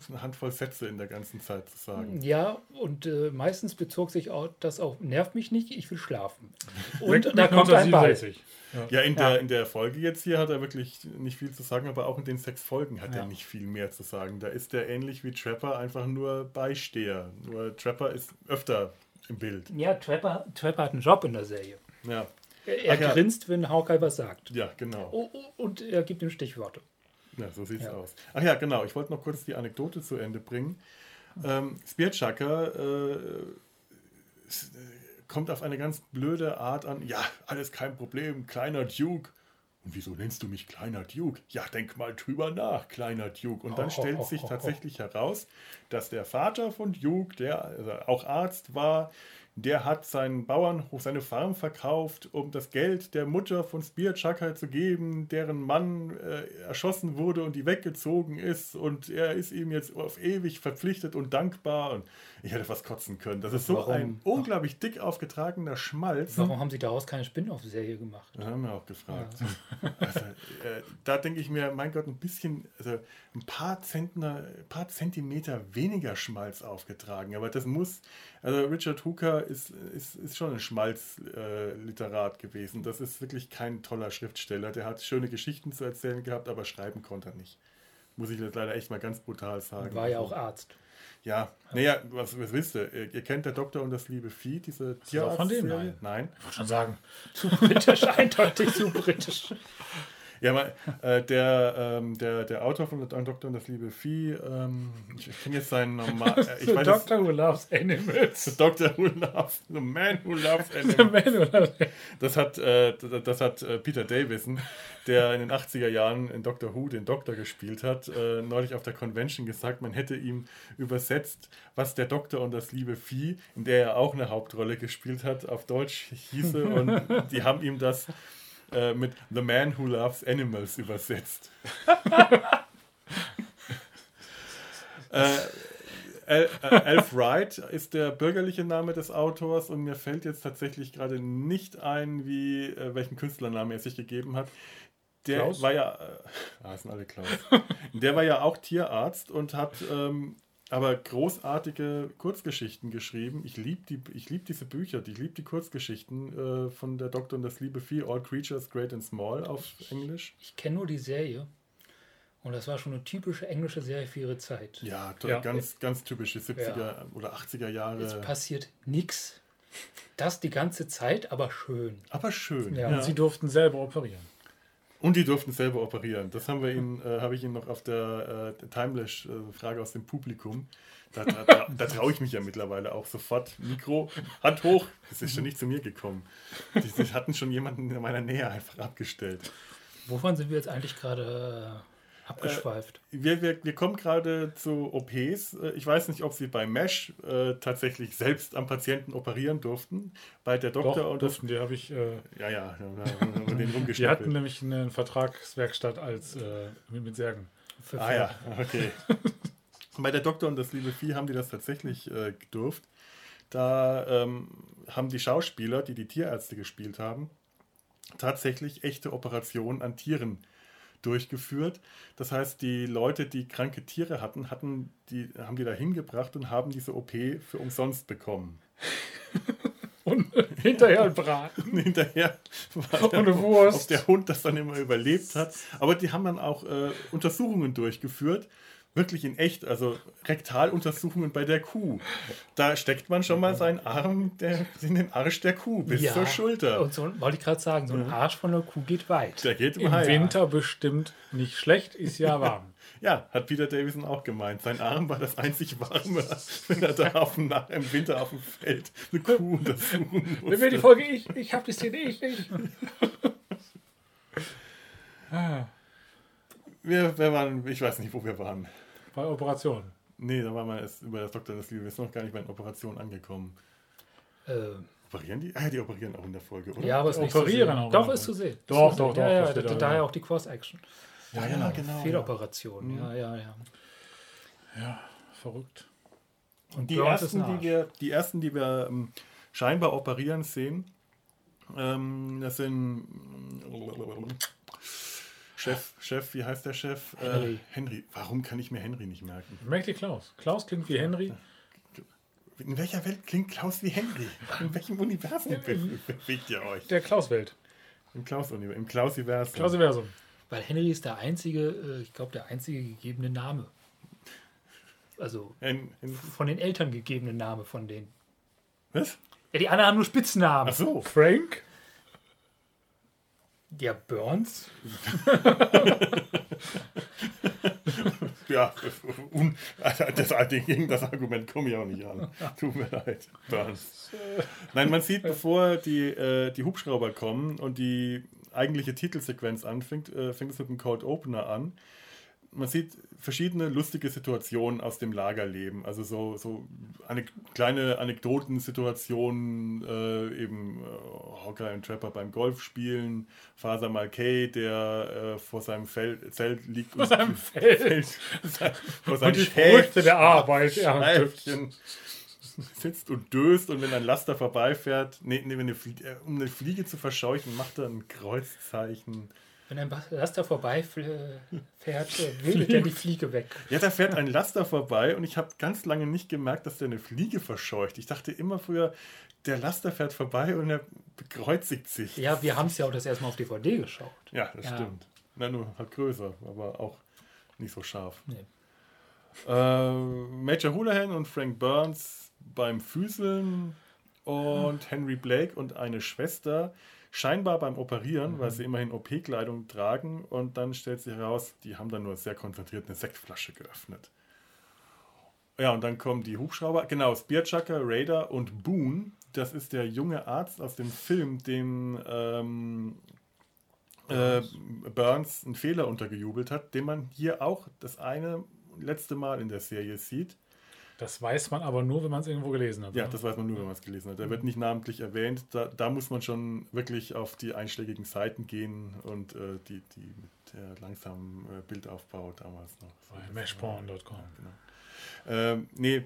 eine Handvoll Sätze in der ganzen Zeit zu sagen. Ja, und äh, meistens bezog sich auch das auf, nervt mich nicht, ich will schlafen. Und da kommt ein Ball. 1967. Ja. Ja, in der, in der Folge jetzt hier hat er wirklich nicht viel zu sagen, aber auch in den sechs Folgen hat Ja. er nicht viel mehr zu sagen. Da ist er ähnlich wie Trapper einfach nur Beisteher. Nur Trapper ist öfter im Bild. Ja, Trapper, Trapper hat einen Job in der Serie. Ja, Er, Ach ja. grinst, wenn Hawkeye was sagt. ja genau. Oh, oh, und er gibt ihm Stichworte. Ja, so sieht's Ja. aus. Ach ja, genau. Ich wollte noch kurz die Anekdote zu Ende bringen. Ähm, Spearchucker äh, äh, kommt auf eine ganz blöde Art an. Ja, alles kein Problem. Kleiner Duke. Und wieso nennst du mich kleiner Duke? Ja, denk mal drüber nach, kleiner Duke. Und dann Oh, stellt oh, sich oh, tatsächlich heraus, dass der Vater von Duke, der also auch Arzt war, der hat seinen Bauernhof, seine Farm verkauft, um das Geld der Mutter von Spear Chucker zu geben, deren Mann äh, erschossen wurde und die weggezogen ist. Und er ist ihm jetzt auf ewig verpflichtet und dankbar. Und ich hätte fast kotzen können. Das ist so Warum? ein unglaublich dick aufgetragener Schmalz. Warum haben sie daraus keine Spin-off-Serie gemacht? Das haben wir auch gefragt. Also, äh, da denke ich mir, mein Gott, ein bisschen, also ein paar, Zentner, ein paar Zentimeter weniger Schmalz aufgetragen. Aber das muss, also Richard Hooker ist, ist, ist schon ein Schmalzliterat gewesen. Das ist wirklich kein toller Schriftsteller. Der hat schöne Geschichten zu erzählen gehabt, aber schreiben konnte er nicht. Muss ich jetzt leider echt mal ganz brutal sagen. War ja Also, auch Arzt. Ja, naja, was, was willst du? Ihr ihr kennt der Doktor und das liebe Vieh, diese auch von dem? Tierarzt-Serie? Nein. Ich wollte schon sagen. Zu britisch, eindeutig zu britisch. Ja, aber äh, der, ähm, der, der Autor von Doktor und das liebe Vieh, ähm, ich, ich kenne jetzt seinen normal. Äh, The weiß Doctor Who Loves Animals. The Doctor Who Loves, The Man Who Loves The Animals. Man Who Loves Das hat, äh, das, das hat äh, Peter Davison, der in den 80er Jahren in Doctor Who den Doktor gespielt hat, äh, neulich auf der Convention gesagt, man hätte ihm übersetzt, was der Doktor und das liebe Vieh, in der er auch eine Hauptrolle gespielt hat, auf Deutsch hieße. Und die haben ihm das äh, mit The Man Who Loves Animals übersetzt. äh, Al, äh, Alf Wright ist der bürgerliche Name des Autors und mir fällt jetzt tatsächlich gerade nicht ein, wie äh, welchen Künstlernamen er sich gegeben hat. Der Klaus? war ja, äh, ah, sind alle Klaus. Der war ja auch Tierarzt und hat ähm, aber großartige Kurzgeschichten geschrieben. Ich liebe die, ich lieb diese Bücher, ich liebe die Kurzgeschichten äh, von der Doktor und das liebe Vieh, All Creatures Great and Small auf Englisch. Ich kenne nur die Serie. Und das war schon eine typische englische Serie für ihre Zeit. Ja, Ja. ganz, ganz typische 70er oder 80er Es Jahre. passiert nichts. Das die ganze Zeit, aber schön. Aber schön. Ja. Und sie durften selber operieren. Und die durften selber operieren. Das haben wir ihnen, äh, habe ich Ihnen noch auf der äh, Timelash-Frage aus dem Publikum. Da, da, da, da traue ich mich ja mittlerweile auch sofort. Mikro, Hand hoch. Das ist schon nicht zu mir gekommen. Die, die hatten schon jemanden in meiner Nähe einfach abgestellt. Wovon sind wir jetzt eigentlich gerade äh, abgeschweift? Wir, wir, wir kommen gerade zu OPs. Äh, Ich weiß nicht, ob Sie bei MESH äh, tatsächlich selbst am Patienten operieren durften. Bei der Doktor Doch, und das. durften die, habe ich. Äh, Ja, ja, da wir den die hatten nämlich eine Vertragswerkstatt als äh, mit, mit Särgen. Ah ja, okay. Bei der Doktor und das liebe Vieh haben die das tatsächlich äh, gedurft. Da ähm, haben die Schauspieler, die die Tierärzte gespielt haben, tatsächlich echte Operationen an Tieren durchgeführt. Das heißt, die Leute, die kranke Tiere hatten, hatten die, haben die da hingebracht und haben diese OP für umsonst bekommen. Und hinterher ein Braten. Hinterher war Und der, Wurst. ob der Hund das dann immer überlebt hat. Aber die haben dann auch äh, Untersuchungen durchgeführt. Wirklich in echt, also Rektaluntersuchungen bei der Kuh. Da steckt man schon mal seinen Arm der, in den Arsch der Kuh bis Ja, zur Schulter. Und so wollte ich gerade sagen, so ein Arsch von der Kuh geht weit. Der geht Im weit. Winter bestimmt nicht schlecht, ist ja warm. Ja, hat Peter Davison auch gemeint. Sein Arm war das einzig Warme, wenn er da auf dem, Nach- im Winter auf dem Feld eine Kuh untersuchen Wer will die musste. Folge? Ich, ich habe die Szene, ich, ich. ah, Wir, wir waren, ich weiß nicht, wo wir waren. bei Operation. Nee, da waren wir erst über das Doktor des Liebe. Wir sind noch gar nicht bei den Operationen angekommen. Äh, Operieren die? Ah, die operieren auch in der Folge, oder? ja, aber es ist nicht Operieren zu sehen. auch Doch, ist zu sehen. Doch, doch, doch, Ja, ja, da, daher ja. auch die Cross-Action. ja, ja, genau. Fehloperation, ja, ja, ja. Ja, verrückt. Und Die Burns ersten, die wir, die ersten, die wir ähm, scheinbar operieren sehen, ähm, das sind Chef, Chef, wie heißt der Chef? Henry. Äh, Henry. Warum kann ich mir Henry nicht merken? Mächtig Klaus. Klaus klingt wie Henry. In welcher Welt klingt Klaus wie Henry? In welchem Universum be bewegt ihr euch? Der Klaus-Welt. Im Klaus-Universum. Im Klaus-Universum. Klaus-Versum. Weil Henry ist der einzige, äh, ich glaube, der einzige gegebene Name. Also Hen- Hen- von den Eltern gegebene Name von denen. was? Ja, die anderen haben nur Spitznamen. Ach so. Frank? Ja, Burns. Ja, un, das, gegen das Argument komme ich auch nicht an. Tut mir leid. Burns. Nein, man sieht, bevor die, äh, die Hubschrauber kommen und die eigentliche Titelsequenz anfängt, äh, fängt es mit einem Cold Opener an. Man sieht verschiedene lustige Situationen aus dem Lagerleben. Also so, so eine kleine Anekdotensituationen, äh, eben äh, Hawkeye und Trapper beim Golfspielen, Faser Malkay, der äh, vor seinem Fel Zelt liegt. Vor seinem Feld. vor Und seinem die Früchte der Arbeit. Schäfchen sitzt und döst und wenn ein Laster vorbeifährt, nee, nee, wenn eine Flie äh, um eine Fliege zu verscheuchen, macht er ein Kreuzzeichen. Wenn ein Laster vorbeifährt, äh, windet er die Fliege weg. Ja, da fährt ein Laster vorbei und ich habe ganz lange nicht gemerkt, dass der eine Fliege verscheucht. Ich dachte immer früher, der Laster fährt vorbei und er bekreuzigt sich. Ja, wir haben es ja auch das erstmal auf DVD geschaut. Ja, das Ja. stimmt. Na, nur halt größer, aber auch nicht so scharf. Nee. Äh, Major Houlihan und Frank Burns beim Füßeln und Henry Blake und eine Schwester scheinbar beim Operieren, weil sie immerhin OP-Kleidung tragen und dann stellt sich heraus, die haben dann nur sehr konzentriert eine Sektflasche geöffnet. Ja, und dann kommen die Hubschrauber, genau, Spearchucker, Raider und Boone. Das ist der junge Arzt aus dem Film, dem ähm, äh, Burns einen Fehler untergejubelt hat, den man hier auch das eine letzte Mal in der Serie sieht. Das weiß man aber nur, wenn man es irgendwo gelesen hat. Ja, ne? das weiß man nur, wenn man es gelesen hat. Der wird nicht namentlich erwähnt. Da, da muss man schon wirklich auf die einschlägigen Seiten gehen und äh, die, die mit der langsamen äh, Bildaufbau damals noch. So, mashporn.com. war- Genau. Ähm, nee,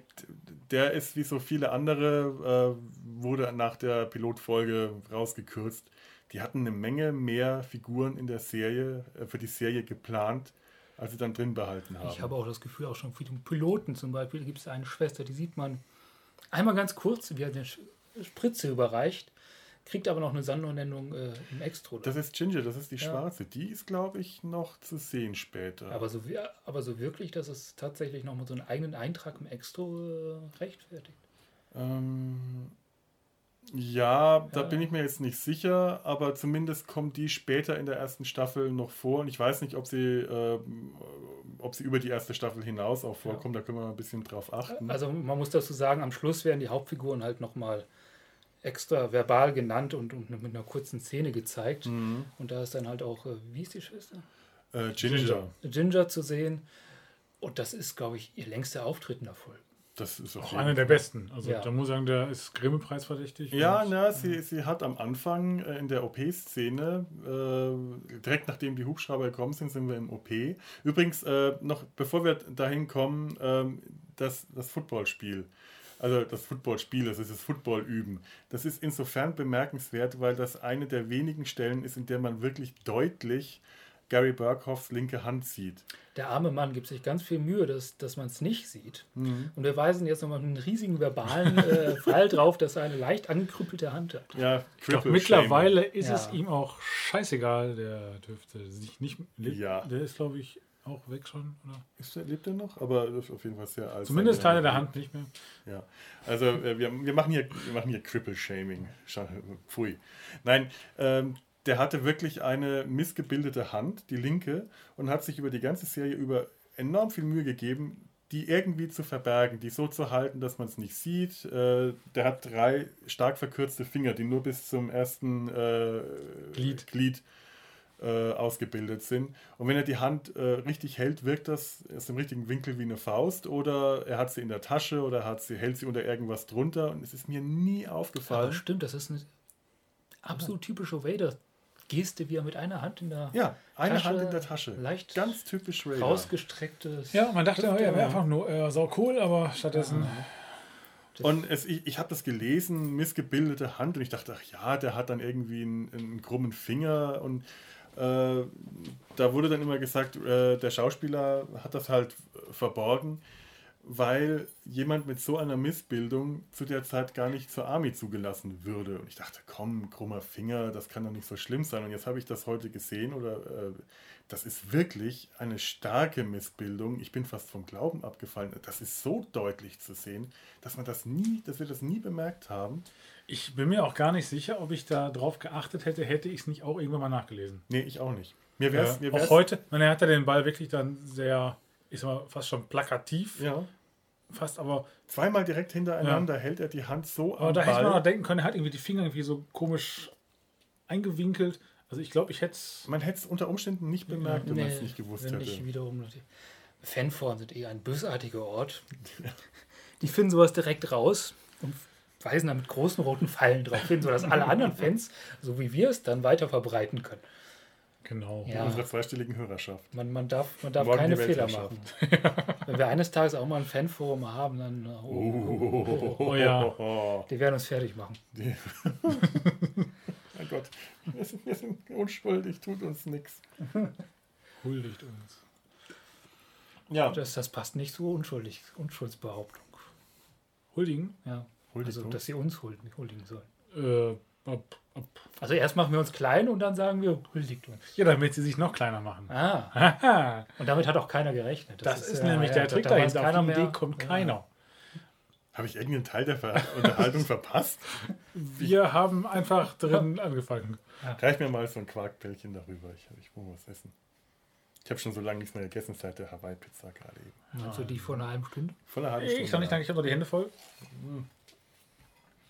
der ist wie so viele andere, äh, wurde nach der Pilotfolge rausgekürzt. Die hatten eine Menge mehr Figuren in der Serie, äh, für die Serie geplant, als sie dann drin behalten haben. Ich habe auch das Gefühl, auch schon für den Piloten zum Beispiel gibt es eine Schwester, die sieht man einmal ganz kurz, wie er eine Spritze überreicht, kriegt aber noch eine Sandernennung äh, im Extra. das ist Ginger, das ist die Ja. schwarze. Die ist, glaube ich, noch zu sehen später. aber, so, aber so wirklich, dass es tatsächlich noch mal so einen eigenen Eintrag im Extra äh, rechtfertigt. Ähm, ja, da Ja. bin ich mir jetzt nicht sicher, aber zumindest kommt die später in der ersten Staffel noch vor. Und ich weiß nicht, ob sie, ähm, ob sie über die erste Staffel hinaus auch vorkommt. Da können wir mal ein bisschen drauf achten. Also man muss dazu sagen, am Schluss werden die Hauptfiguren halt noch mal extra verbal genannt und, und mit einer kurzen Szene gezeigt. Mhm. Und da ist dann halt auch, äh, wie ist die Schwester? Äh, Ginger. Ginger. Ginger zu sehen. Und das ist, glaube ich, ihr längster Auftritt in der Folge. Das ist Auch einer der besten. Also Ja. da muss ich sagen, der ist Grimme-Preis verdächtig. Ja, na, sie, sie hat am Anfang äh, in der OP-Szene, äh, direkt nachdem die Hubschrauber gekommen sind, sind wir im OP. Übrigens, äh, noch bevor wir dahin kommen, ähm, das, das Footballspiel. Also das Footballspiel, also das Football-Üben. Das ist insofern bemerkenswert, weil das eine der wenigen Stellen ist, in der man wirklich deutlich Gary Burkhoffs linke Hand sieht. Der arme Mann gibt sich ganz viel Mühe, dass, dass man es nicht sieht. Mhm. Und wir weisen jetzt nochmal einen riesigen verbalen äh, Fall drauf, dass er eine leicht angekrüppelte Hand hat. Ja, Cripple mittlerweile ist Ja. es ihm auch scheißegal. Der dürfte sich nicht. lebt- Ja. Der ist, glaube ich, auch weg schon. Oder? Ist der, lebt er noch? Aber ist auf jeden Fall sehr alt. Zumindest Teile der Hand nicht mehr. Ja, also äh, wir, wir machen hier, wir machen hier Cripple-Shaming. Scha- Pfui. Nein, ähm, der hatte wirklich eine missgebildete Hand, die linke, und hat sich über die ganze Serie über enorm viel Mühe gegeben, die irgendwie zu verbergen, die so zu halten, dass man es nicht sieht. Äh, der hat drei stark verkürzte Finger, die nur bis zum ersten äh, Glied. Glied äh, ausgebildet sind. Und wenn er die Hand äh, richtig hält, wirkt das aus dem richtigen Winkel wie eine Faust oder er hat sie in der Tasche oder hat sie, hält sie unter irgendwas drunter und es ist mir nie Aber aufgefallen. stimmt, das ist eine absolut typische Vader-Geste, wie er mit einer Hand in der Ja, eine Tasche, Hand in der Tasche. leicht Ganz typisch Raider. rausgestrecktes. Ja, man dachte, Hüfte, er wäre ja. einfach nur äh, sau cool, aber stattdessen. Und es, ich, ich habe das gelesen, missgebildete Hand, und ich dachte, ach ja, der hat dann irgendwie einen, einen krummen Finger. Und äh, da wurde dann immer gesagt, äh, der Schauspieler hat das halt verborgen, weil jemand mit so einer Missbildung zu der Zeit gar nicht zur Army zugelassen würde. Und ich dachte, komm, krummer Finger, das kann doch nicht so schlimm sein. Und jetzt habe ich das heute gesehen oder äh, das ist wirklich eine starke Missbildung. Ich bin fast vom Glauben abgefallen. Das ist so deutlich zu sehen, dass man das nie, dass wir das nie bemerkt haben. Ich bin mir auch gar nicht sicher, ob ich da drauf geachtet hätte, hätte ich es nicht auch irgendwann mal nachgelesen. Nee, ich auch nicht. Mir wäre es. Äh, mir auch heute, er hat ja den Ball wirklich dann sehr, ich sag mal, fast schon plakativ, Ja. Fast, aber, Zweimal direkt hintereinander hält er die Hand so aber am da hätte man Ball. auch denken können, er hat irgendwie die Finger irgendwie so komisch eingewinkelt, Also ich glaube, ich hätte es. Man hätte es unter Umständen nicht bemerkt, wenn man es nicht gewusst wenn hätte. ich wiederum. Fanforen sind eher ein bösartiger Ort. Die finden sowas direkt raus und weisen dann mit großen roten Pfeilen drauf hin, sodass alle anderen Fans, so wie wir es, dann weiter verbreiten können. Genau. Ja. Unserer zweistelligen Hörerschaft. Man, man darf, man darf Morgen keine Fehler machen. Wenn wir eines Tages auch mal ein Fanforum haben, dann oh, oh, oh, oh, Oh ja. Oh, die werden uns fertig machen. mein Gott. Wir sind, wir sind unschuldig, tut uns nichts. Huldigt uns. Ja, Das, das passt nicht zur unschuldig, Unschuldsbehauptung. Huldigen? Ja. Huldigung. Also, dass sie uns huldigen, huldigen sollen. Äh. Also erst machen wir uns klein und dann sagen wir, huldigt uns. Ja, damit sie sich noch kleiner machen. Ah, und damit hat auch keiner gerechnet. Das, ist ja, nämlich ja, der Trick da dahinter. Auf keiner die Idee mehr. kommt Ja. keiner. Habe ich irgendeinen Teil der Ver Unterhaltung verpasst? Wir haben einfach drin angefangen. Reich mir mal so ein Quarkbällchen darüber. Ich, ich muss was essen. Ich habe schon so lange nichts mehr gegessen seit der Hawaii-Pizza gerade eben. Du die vor einer halben Stunde? Voller halbe Ich kann nicht danke, ich habe noch die Hände voll. Hm.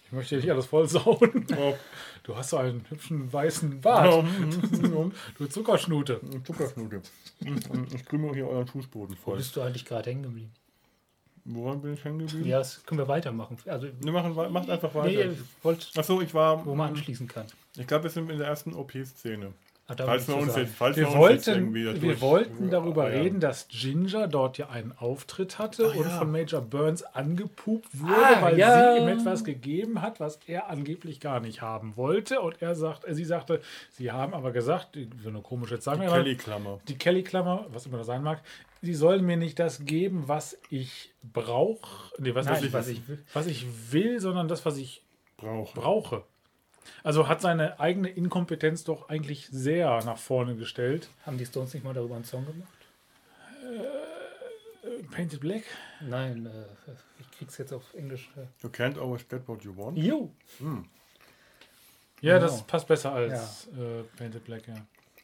Ich möchte nicht alles voll sauen. Oh, Du hast so einen hübschen weißen Bart. Du Zuckerschnute. Zuckerschnute. Ich krümme hier euren Fußboden Wo voll. bist du eigentlich gerade hängen geblieben? Woran bin ich hängen geblieben? Ja, das können wir weitermachen. Also, Wir machen, macht einfach weiter. nee, ihr wollt, Achso, ich war. wo man anschließen kann. Ich glaube, wir sind in der ersten OP-Szene. Da Falls wir uns sagen. jetzt, falls Wir wir uns jetzt wollten, irgendwie wir wollten darüber Ah, ja. reden, dass Ginger dort ja einen Auftritt hatte Ah, und ja. von Major Burns angepupt wurde, Ah, weil ja. sie ihm etwas gegeben hat, was er angeblich gar nicht haben wollte. Und er sagt, äh, sie sagte, sie haben aber gesagt, so eine komische Zahl, Die Kelly-Klammer. die Kelly-Klammer, was immer das sein mag, sie sollen mir nicht das geben, was ich brauche, nee, was, Nein, was, ich, was ich will. was ich will, sondern das, was ich Brauche. brauche. Also hat seine eigene Inkompetenz doch eigentlich sehr nach vorne gestellt. Haben die Stones nicht mal darüber einen Song gemacht? Äh, Painted Black? Nein, äh, ich krieg's jetzt auf Englisch. Äh. You can't always get what you want. Jo. Ja, Genau. das passt besser als äh, Painted Black, ja.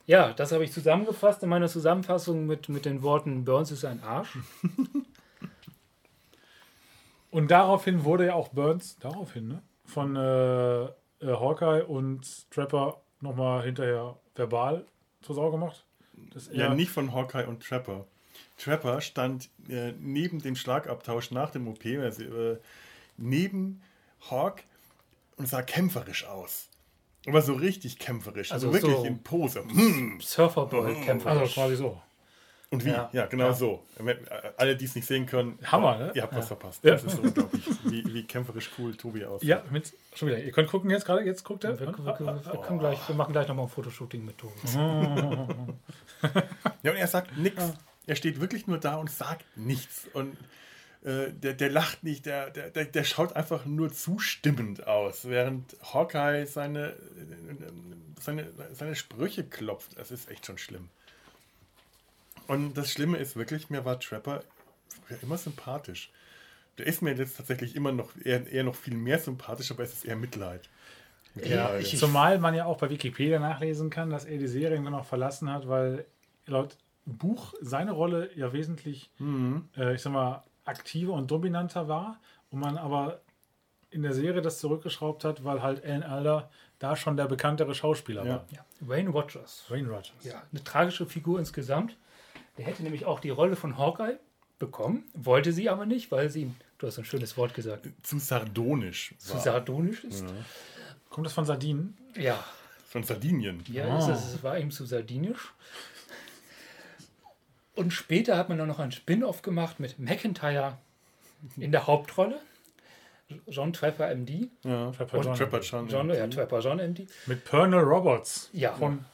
Ja, das habe ich zusammengefasst in meiner Zusammenfassung mit, mit den Worten Burns ist ein Arsch. Und daraufhin wurde ja auch Burns, daraufhin, ne? Von äh, äh, Hawkeye und Trapper nochmal hinterher verbal zur Sau gemacht. Ja, nicht von Hawkeye und Trapper. Trapper stand äh, neben dem Schlagabtausch nach dem OP, also, äh, neben Hawk und sah kämpferisch aus. Aber so richtig kämpferisch, also, Also wirklich so- in Pose. Hm. Surferboy-Kämpfer. Also quasi so. Und wie? Ja, Ja. genau Ja. so. Äh, alle, die es nicht sehen können, Hammer, äh, ne? ihr habt was verpasst. Ja. Das ist so unglaublich, wie, wie kämpferisch cool Tobi aussieht. Ja, mit, schon wieder. Ihr könnt gucken jetzt gerade, jetzt guckt er. wir, wir, wir, wir, können gleich, wir machen gleich nochmal ein Fotoshooting mit Tobi. Ja, und er sagt nichts. Er steht wirklich nur da und sagt nichts. Und äh, der, der lacht nicht, der, der, der, schaut einfach nur zustimmend aus, während Hawkeye seine, äh, seine, seine Sprüche klopft. Das ist echt schon schlimm. Und das Schlimme ist wirklich, mir war Trapper früher immer sympathisch. Der ist mir jetzt tatsächlich immer noch eher, eher noch viel mehr sympathisch, aber es ist eher Mitleid. Ja, Mittlerweile. zumal man ja auch bei Wikipedia nachlesen kann, dass er die Serien dann auch verlassen hat, weil laut Buch seine Rolle ja wesentlich, äh, ich sag mal, aktiver und dominanter war und man aber in der Serie das zurückgeschraubt hat, weil halt Alan Alda da schon der bekanntere Schauspieler Ja. war. Ja. Wayne Rogers. Wayne Rogers. Ja, eine tragische Figur insgesamt. Der hätte nämlich auch die Rolle von Hawkeye bekommen, wollte sie aber nicht, weil sie, ihm- du hast ein schönes Wort gesagt, Zu sardonisch zu war. sardonisch ist. Kommt das von Sardinen? Ja, Von Sardinien. ja Ah. ist es, es war ihm zu sardinisch. Und später hat man dann noch ein Spin-off gemacht mit McIntyre in der Hauptrolle. John Trapper MD. Ja. Trapper Und John. Trapper John. John, ja, Trapper John MD. Mit Pernell Roberts. Ja. Von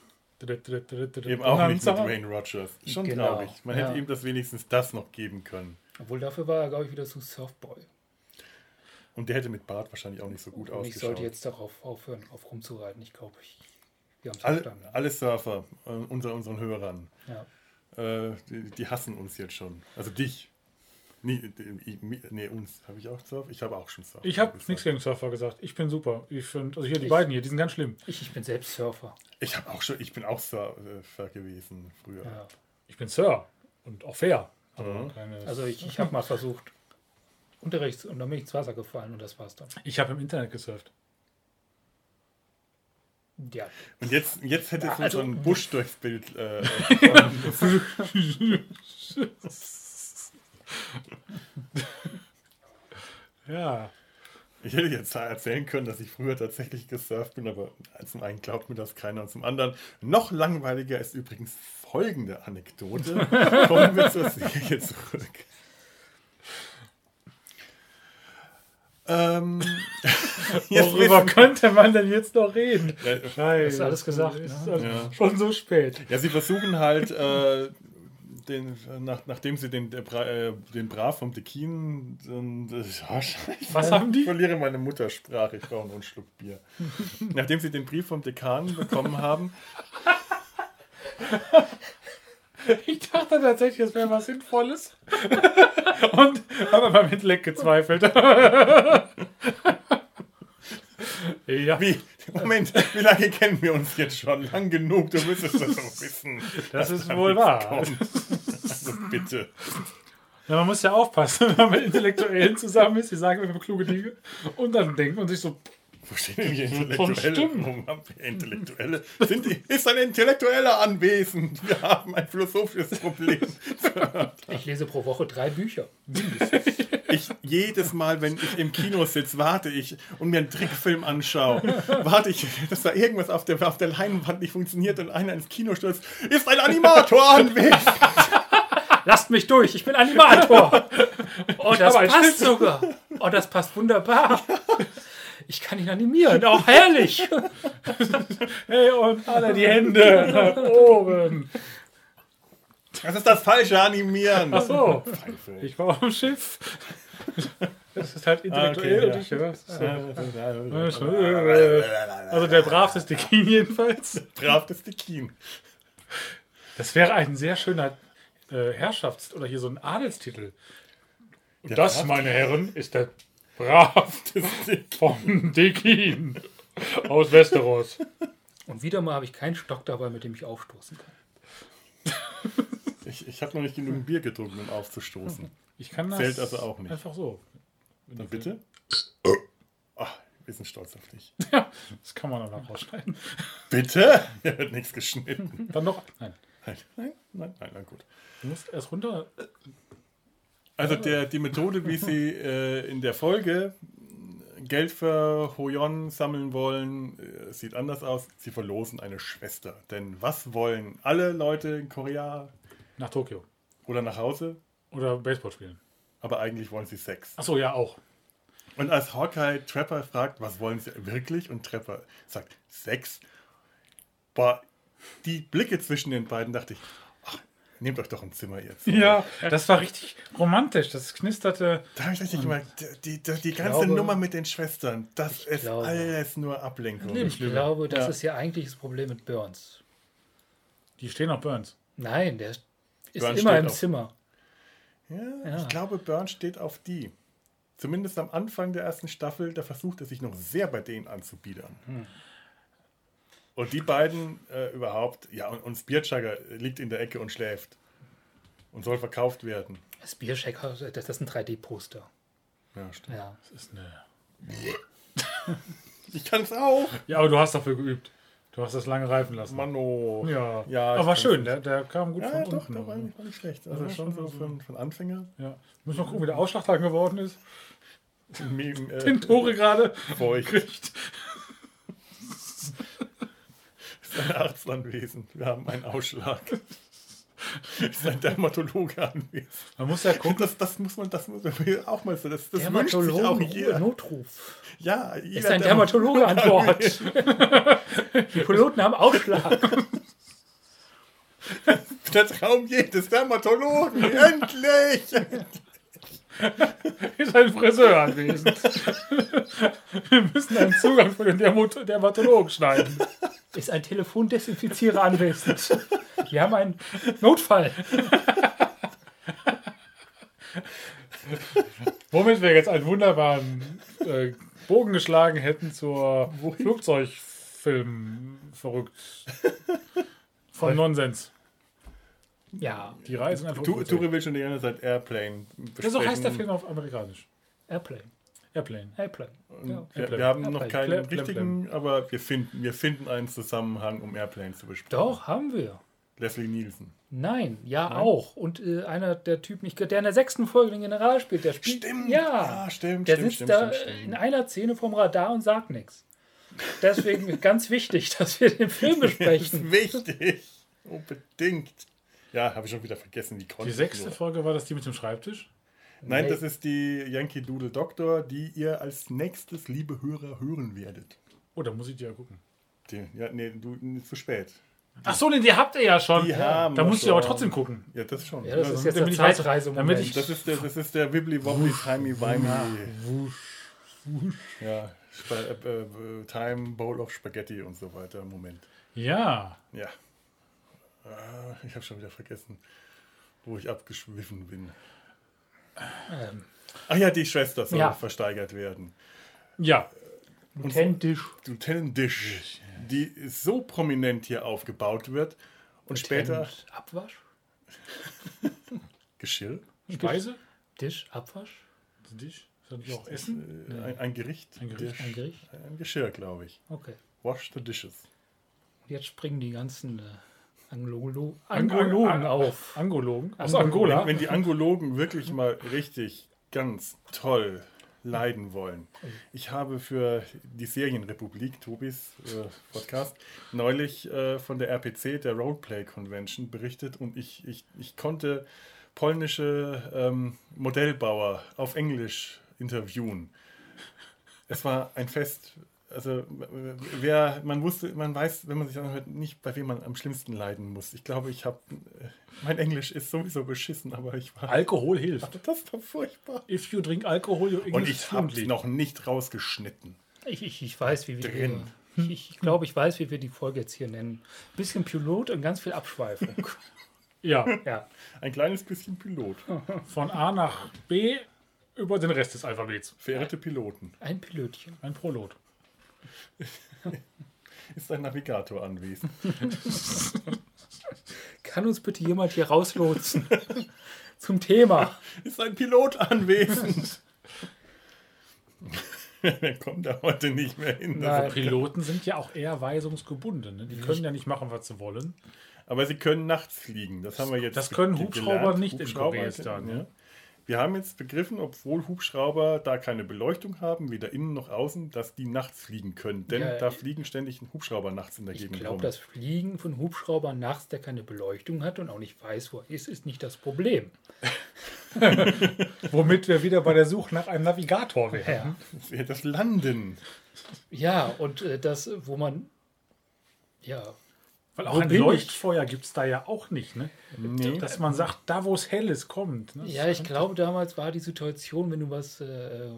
Eben auch nicht mit Wayne Rogers. Schon Genau, traurig. Man ja. hätte ihm das wenigstens das noch geben können. Obwohl dafür war er, glaube ich, wieder zu Surfboy. Und der hätte mit Bart wahrscheinlich auch nicht so gut Und ich ausgeschaut. sollte jetzt darauf aufhören, auf rumzureiten. Ich glaube, ich, wir haben es alle, verstanden. alle Surfer äh, unter unseren Hörern, Ja. äh, die, die hassen uns jetzt schon. Also dich. Nee, nee uns. Habe ich auch Surf? Ich habe auch schon Surf. Ich habe nichts gegen Surfer gesagt. Ich bin super. Ich finde, also hier die Ich- beiden hier, die sind ganz schlimm. Ich, ich bin selbst Surfer. Ich habe auch schon, ich bin auch Surfer gewesen früher. Ja. Ich bin Sir und auch fair. Aber Mhm. Also ich, ich habe mal versucht, Unterrichts und dann bin ich ins Wasser gefallen und das war's dann. ich habe im Internet gesurft. Ja. Und jetzt, jetzt hätte es also- so ein Busch durchs Bild. Äh, Ja. ich hätte jetzt erzählen können, dass ich früher tatsächlich gesurft bin, aber zum einen glaubt mir das keiner und zum anderen noch langweiliger ist übrigens folgende Anekdote. Kommen wir zur Serie zurück. Ähm, jetzt Worüber wissen- könnte man denn jetzt noch reden? Scheiße. Ist alles gesagt, Ist ne? also Ja. Schon so spät. Ja, sie versuchen halt, äh, den, nach, nachdem sie den, äh, den Brav vom Dekin und äh, Was haben die? Ich verliere meine Muttersprache, ich brauche einen Schluck Bier. nachdem sie den Brief vom Dekan bekommen haben, Ich dachte tatsächlich, es wäre was Sinnvolles. Und habe beim Intellekt gezweifelt. Ja, wie, Moment, wie lange kennen wir uns jetzt schon? Lang genug, du müsstest das doch wissen. das ist wohl wahr. Also bitte. Ja, man muss ja aufpassen, wenn man mit Intellektuellen zusammen ist, die sagen immer kluge Dinge. Und dann denkt man sich so, Wo stehen denn hier Von Intellektuelle? Wir Intellektuelle? Sind, die- ist ein Intellektueller anwesend? Wir haben ein philosophisches Problem. Ich lese pro Woche drei Bücher. Ich jedes Mal, wenn ich im Kino sitze, warte ich und mir einen Trickfilm anschaue, warte ich, dass da irgendwas auf der, auf der Leinwand nicht funktioniert und einer ins Kino stürzt. Ist ein Animator anwesend? Lasst mich durch, ich bin Animator. Oh, das passt sogar. Oh, das passt wunderbar. Ich kann ihn animieren. Oh, herrlich. hey, und alle die Hände nach oben. Das ist das falsche Animieren. Ach so, ich war auf dem Schiff. Das ist halt intellektuell Ah, okay, ja. ich, ja. Also der bravste King jedenfalls. Brav das Dekin. Das wäre ein sehr schöner äh, Herrschafts- oder hier so ein Adelstitel. Und das, meine Herren, ist der bravste von Dekin aus Westeros. Und wieder mal habe ich keinen Stock dabei, mit dem ich aufstoßen kann. Ich, ich habe noch nicht genug Bier getrunken, um aufzustoßen. Ich kann das Zählt also auch nicht. einfach so. Na bitte? Ach, wir sind stolz auf dich. Das kann man dann auch rausschneiden. Bitte? Hier wird nichts geschnitten. Dann noch. Nein. Nein, nein, nein, nein, nein, gut. Du musst erst runter. Also der, die Methode, wie sie äh, in der Folge Geld für Hoyon sammeln wollen, äh, sieht anders aus. Sie verlosen eine Schwester. Denn was wollen alle Leute in Korea Nach Tokio. oder nach Hause? Oder Baseball spielen. Aber eigentlich wollen sie Sex. Achso, ja, auch. Und als Hawkeye Trapper fragt, was wollen sie wirklich? Und Trapper sagt, Sex. Boah, die Blicke zwischen den beiden dachte ich, nehmt euch doch ein Zimmer jetzt. Ja, das war richtig romantisch. Das knisterte. Da habe ich richtig gemerkt, die, die, die ganze glaube- Nummer mit den Schwestern, das ist glaube- alles nur Ablenkung. Ich glaube, das Ja. ist ja eigentlich das Problem mit Burns. Die stehen auf Burns. Nein, der ist Burns immer im auf- Zimmer. Ja, Ja. Ich glaube, Burn steht auf die. Zumindest am Anfang der ersten Staffel, da versucht er sich noch sehr bei denen anzubiedern. Und die beiden äh, überhaupt, ja, und, und Spearchugger liegt in der Ecke und schläft. Und soll verkauft werden. Das Biercheck, das ist ein 3D-Poster. Ja, stimmt. Ja. Das ist eine. Ich kann es auch. Ja, aber du hast dafür geübt. Du hast das lange reifen lassen. Mano. Ja, Ja, ich aber kann's schön, der, der kam gut Ja, von doch, unten. doch, eigentlich war nicht schlecht. Also Ja, schon so schon von, von Anfänger. Ja. Müssen wir gucken, wie der Ausschlag geworden ist. Mem, äh, Den Tore gerade feucht. kriegt. Ist ein Arztanwesen. Wir haben einen Ausschlag. ist ein Dermatologe anwesend. Man muss ja gucken. Das, das muss man, das muss man auch mal so. Das, das sich auch Dermatologen jeder. Notruf. Ja, Ist jeder ein Dermatologe an Bord. Die Piloten haben Ausschlag. Der Traum jedes Dermatologen. Endlich! Ist ein Friseur anwesend. Wir müssen einen Zugang für den Dermatologen schneiden. Ist ein Telefondesinfizierer anwesend. Wir haben einen Notfall. Womit wir jetzt einen wunderbaren äh, Bogen geschlagen hätten zur Flugzeugfilm verrückt. Von Nonsens. Ja, Die Reisen einfach. Tu- Ture will schon die ganze Zeit Airplane Ja, so heißt der besprechen. Film auf amerikanisch. Airplane. Airplane. Airplane. Ja. Wir, Airplane. wir haben noch Airplane. keinen Plem- richtigen, aber wir finden, wir finden einen Zusammenhang, um Airplane zu besprechen. Doch, haben wir. Leslie Nielsen. Nein, ja auch. Und äh, einer der Typen, ich, der in der sechsten Folge den General spielt, der spielt. Stimmt. Ja, Ja, stimmt, Der stimmt, sitzt stimmt, da stimmt, in einer Szene vom Radar und sagt nichts. Deswegen ganz wichtig, dass wir den Film Das besprechen. ist wichtig. Unbedingt. Ja, habe ich schon wieder vergessen. Die, Die sechste Folge war das die mit dem Schreibtisch. Nein, Nee. das ist die Yankee Doodle Doctor, die ihr als nächstes, liebe Hörer, hören werdet. Oh, da muss ich die ja gucken. Die, ja, nee, du, zu spät. Ach so, den die habt ihr ja schon. Die haben da musst du aber trotzdem gucken. Ja, das schon. Ja, das Ja, ist jetzt der ich weiß- Zeitreise. damit ich- Das ist der, das ist der Wibbly Wobbly Timey Wimey. Ja, Sp äh, äh, Time Bowl of Spaghetti und so weiter. Moment. Ja. Ja. Ah, ich habe schon wieder vergessen, wo ich abgeschwiffen bin. Ähm, Ach ja, die Schwester soll Ja. versteigert werden. Ja. Lieutenant Lieutenant Dish, die so prominent hier aufgebaut wird und später Lieutenant Abwasch? Geschirr, Speise? Tisch, Abwasch? Dich? Soll ich auch essen? äh, ein, ein Gericht, Ein Gericht, Dish, Ein Gericht? ein Geschirr, glaube ich. Okay. Wash the dishes. Jetzt springen die ganzen äh, Anglo Ang- Angologen Ang- auf. Angologen? Aus Angolo- Angola? Wenn, wenn die Angologen wirklich mal richtig ganz toll leiden wollen. Ich habe für die Serienrepublik, Tobis äh, Podcast, neulich äh, von der RPC, der Roleplay Convention, berichtet und ich, ich, ich konnte polnische ähm, Modellbauer auf Englisch interviewen. Es war ein Fest. Also wer, man wusste, man weiß, wenn man sich anhört, nicht, bei wem man am schlimmsten leiden muss. Ich glaube, ich habe, mein Englisch ist sowieso beschissen, aber ich war, Alkohol hilft. das war furchtbar. If you drink alcohol, you Und ich habe fluently. noch nicht rausgeschnitten. Ich, ich, ich weiß, wie wir Drin. die, ich, ich glaube, ich weiß, wie wir die Folge jetzt hier nennen. Bisschen Pilot und ganz viel Abschweifung. Ja, ja. Ein kleines bisschen Pilot. von A nach B über den Rest des Alphabets. Verehrte Piloten, Ein Pilotchen. Ein Prolot. ist ein Navigator anwesend? Kann uns bitte jemand hier rauslotsen? Zum Thema. Ist ein Pilot anwesend? Der kommt da heute nicht mehr hin. Nein. Piloten sind ja auch eher weisungsgebunden. Ne? Die können ja nicht machen, was sie wollen. Aber sie können nachts fliegen. Das haben wir jetzt Das können Hubschrauber gelernt. nicht in Hubschrauber, Kurdistan, ja. Wir haben jetzt begriffen, obwohl Hubschrauber da keine Beleuchtung haben, weder innen noch außen, dass die nachts fliegen können. Denn Ja, da ich- fliegen ständig Hubschrauber nachts in der Ich Gegend glaube, rum. das Fliegen von Hubschraubern nachts, der keine Beleuchtung hat und auch nicht weiß, wo er ist, ist nicht das Problem. Womit wir wieder bei der Suche nach einem Navigator wären. Ja, das Landen. ja und äh, das, wo man. Ja, Weil Wo auch ein? Leuchtfeuer gibt es da ja auch nicht. Ne? Nee. Dass man sagt, da wo es hell ist, kommt. Ne? ja, ich glaube, damals war die Situation, wenn du was. Äh,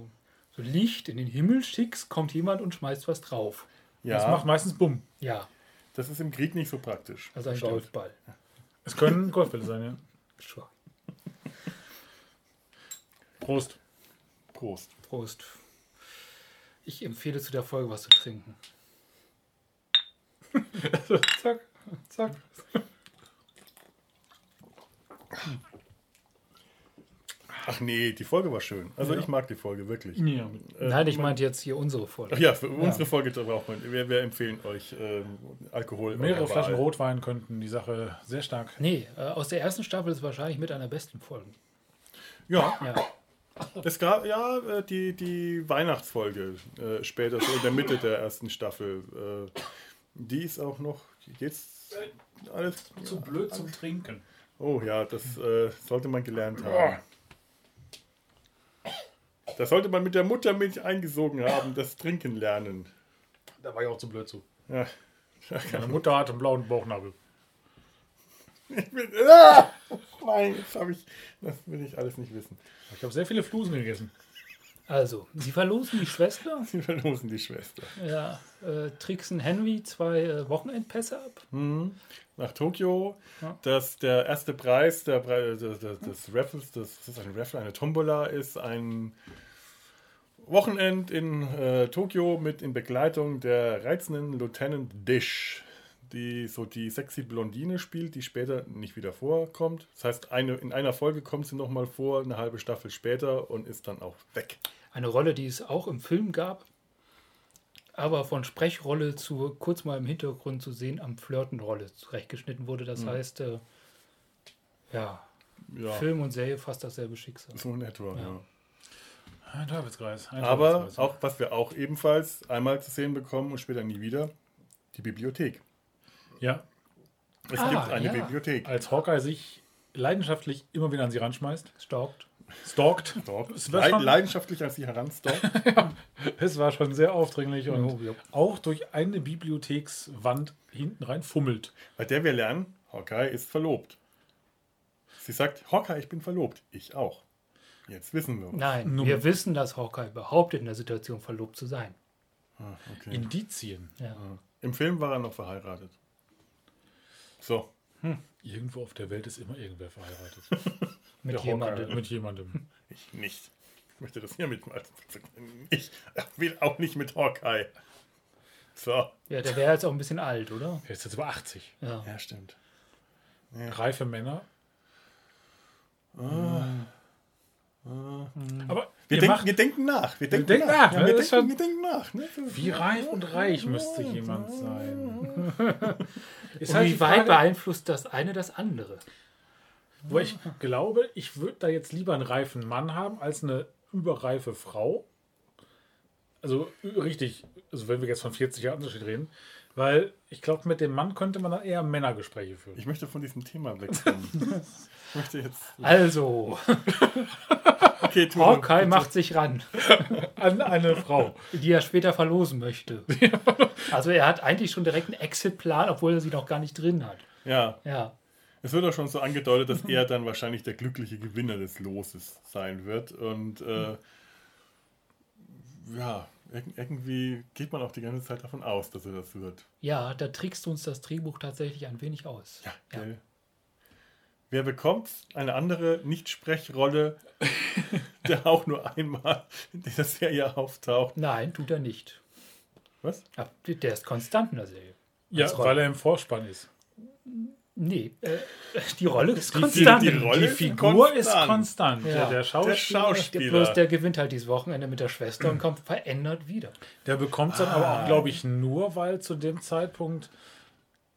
so Licht in den Himmel schickst, kommt jemand und schmeißt was drauf. Das Ja, macht meistens Bumm. Ja, das ist im Krieg nicht so praktisch. also ein Stimmt. Golfball. Es können Golfbälle sein, ja. Schwa- Prost. Prost. Prost. Ich empfehle zu der Folge was zu trinken. Zack, zack. Ach nee, die Folge war schön. Also ich mag die Folge wirklich. Ja. Nein, ich meinte jetzt hier unsere Folge. Ach ja, für unsere Folge braucht man. Wir, wir empfehlen euch ähm, Alkohol. Mehrere Flaschen Wahl. Rotwein könnten die Sache sehr stark. Nee, äh, aus der ersten Staffel ist wahrscheinlich mit einer besten Folgen. Ja, Ja. es gab ja äh, die, die Weihnachtsfolge äh, später, so in der Mitte der ersten Staffel. Die ist auch noch jetzt alles. Zu blöd zum Trinken. Oh ja, das äh, sollte man gelernt haben. Das sollte man mit der Muttermilch eingesogen haben, das Trinken lernen. Da war ich auch zu blöd zu. Ja. Meine Mutter hat einen blauen Bauchnabel. Ich will, ah! Nein, das, ich, das will ich alles nicht wissen. Ich habe sehr viele Flusen gegessen. Also, sie verlosen die Schwester, Sie verlosen die Schwester. ja, äh, tricksen Henry zwei äh, Wochenendpässe ab. Nach Tokio. Ja. Dass der erste Preis der, Pre- des, des, Raffles, das, das ist ein Raffle, eine Tombola, ist ein Wochenend in äh, Tokio mit in Begleitung der reizenden Lieutenant Dish, die so die sexy Blondine spielt, die später nicht wieder vorkommt. Das heißt, eine, in einer Folge kommt sie nochmal vor, eine halbe Staffel später und ist dann auch weg. Eine Rolle, die es auch im Film gab, aber von Sprechrolle zu kurz mal im Hintergrund zu sehen, am Flirtenrolle zurechtgeschnitten wurde. Das heißt, äh, ja, Ja, Film und Serie fast dasselbe Schicksal. so in etwa, ja. Ein Teufelskreis. Ein Aber Teufelskreis. auch, was wir auch ebenfalls einmal zu sehen bekommen und später nie wieder, die Bibliothek. Ja, Es Ah, gibt eine ja. Bibliothek. als Hawkeye sich leidenschaftlich immer wieder an sie ranschmeißt, Stalkt. stalkt. Dort. Es war Leid, schon- leidenschaftlich an sie heranstalkt. Es war schon sehr aufdringlich und ja. auch durch eine Bibliothekswand hinten rein fummelt. Bei der wir lernen, Hawkeye ist verlobt. Sie sagt, Hawkeye, ich bin verlobt. Ich auch. Jetzt wissen wir. Nein, Nun- wir wissen, dass Hawkeye behauptet, in der Situation verlobt zu sein. Ah, okay. Indizien. Ja. Im Film war er noch verheiratet. So, Irgendwo auf der Welt ist immer irgendwer verheiratet. Mit Der jemandem. Hawkeye, Mit jemandem. ich nicht. Ich möchte das hier mitmachen. Ich will auch nicht mit Hawkeye. So. Ja, der wäre jetzt auch ein bisschen alt, oder? Er ist jetzt über 80. Ja. Ja, stimmt. Reife Männer. Aber Wir, ihr denken, macht, wir denken nach. Wir denken, denken nach. nach, Ja, ne? wir, denken, schon- wir denken nach. Ne? Wie reif und reich müsste jemand sein? Und halt wie weit beeinflusst das eine das andere? Wo ich glaube, ich würde da jetzt lieber einen reifen Mann haben als eine überreife Frau. Also richtig, also wenn wir jetzt von 40 Jahren Unterschied reden. Weil ich glaube, mit dem Mann könnte man dann eher Männergespräche führen. Ich möchte von diesem Thema wegkommen. ich möchte jetzt. Also, Okay, tu Hawkeye bitte. macht sich ran, An eine Frau. die er später verlosen möchte. Also er hat eigentlich schon direkt einen Exit-Plan, obwohl er sie noch gar nicht drin hat. Ja, Ja. Es wird auch schon so angedeutet, dass er dann wahrscheinlich der glückliche Gewinner des Loses sein wird. Und äh, ja, irg- irgendwie geht man auch die ganze Zeit davon aus, dass er das wird. Ja, da trickst uns das Drehbuch tatsächlich ein wenig aus. Ja, gell? Wer bekommt eine andere Nicht-Sprechrolle, der auch nur einmal in dieser Serie auftaucht? Nein, tut er nicht. Was? Ja, Der ist konstant in der Serie. Ja, weil er im Vorspann ist. Nee, äh, die Rolle ist Die- konstant. die Rolle Die ist Figur ist konstant. konstant. Ja. Der, der Der Schauspieler, Schauspieler. Bloß der gewinnt halt dieses Wochenende mit der Schwester und kommt verändert wieder. der bekommt es dann aber Ah. auch, glaube ich, nur, weil zu dem Zeitpunkt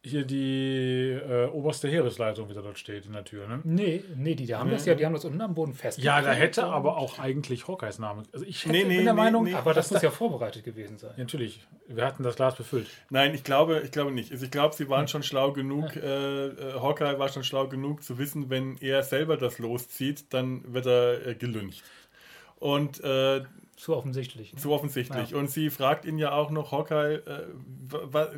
hier die äh, oberste Heeresleitung wieder dort steht in der Tür. Ne? Nee, nee, die, die haben das ja, die haben das unten am Boden fest. Ja, da hätte aber auch eigentlich Hawkeyes Name. Also ich hätte, Nee, nee, bin der nee, Meinung, nee. Aber das dass muss da- ja vorbereitet gewesen sein. Natürlich, wir hatten das Glas befüllt. Nein, ich glaube, ich glaube nicht. Also ich glaube, sie waren schon schlau genug, äh, äh, Hawkeye war schon schlau genug zu wissen, wenn er selber das loszieht, dann wird er äh, gelüncht. Und äh, Zu offensichtlich. Ne? so offensichtlich. Und sie fragt ihn ja auch noch, Hawkeye, äh,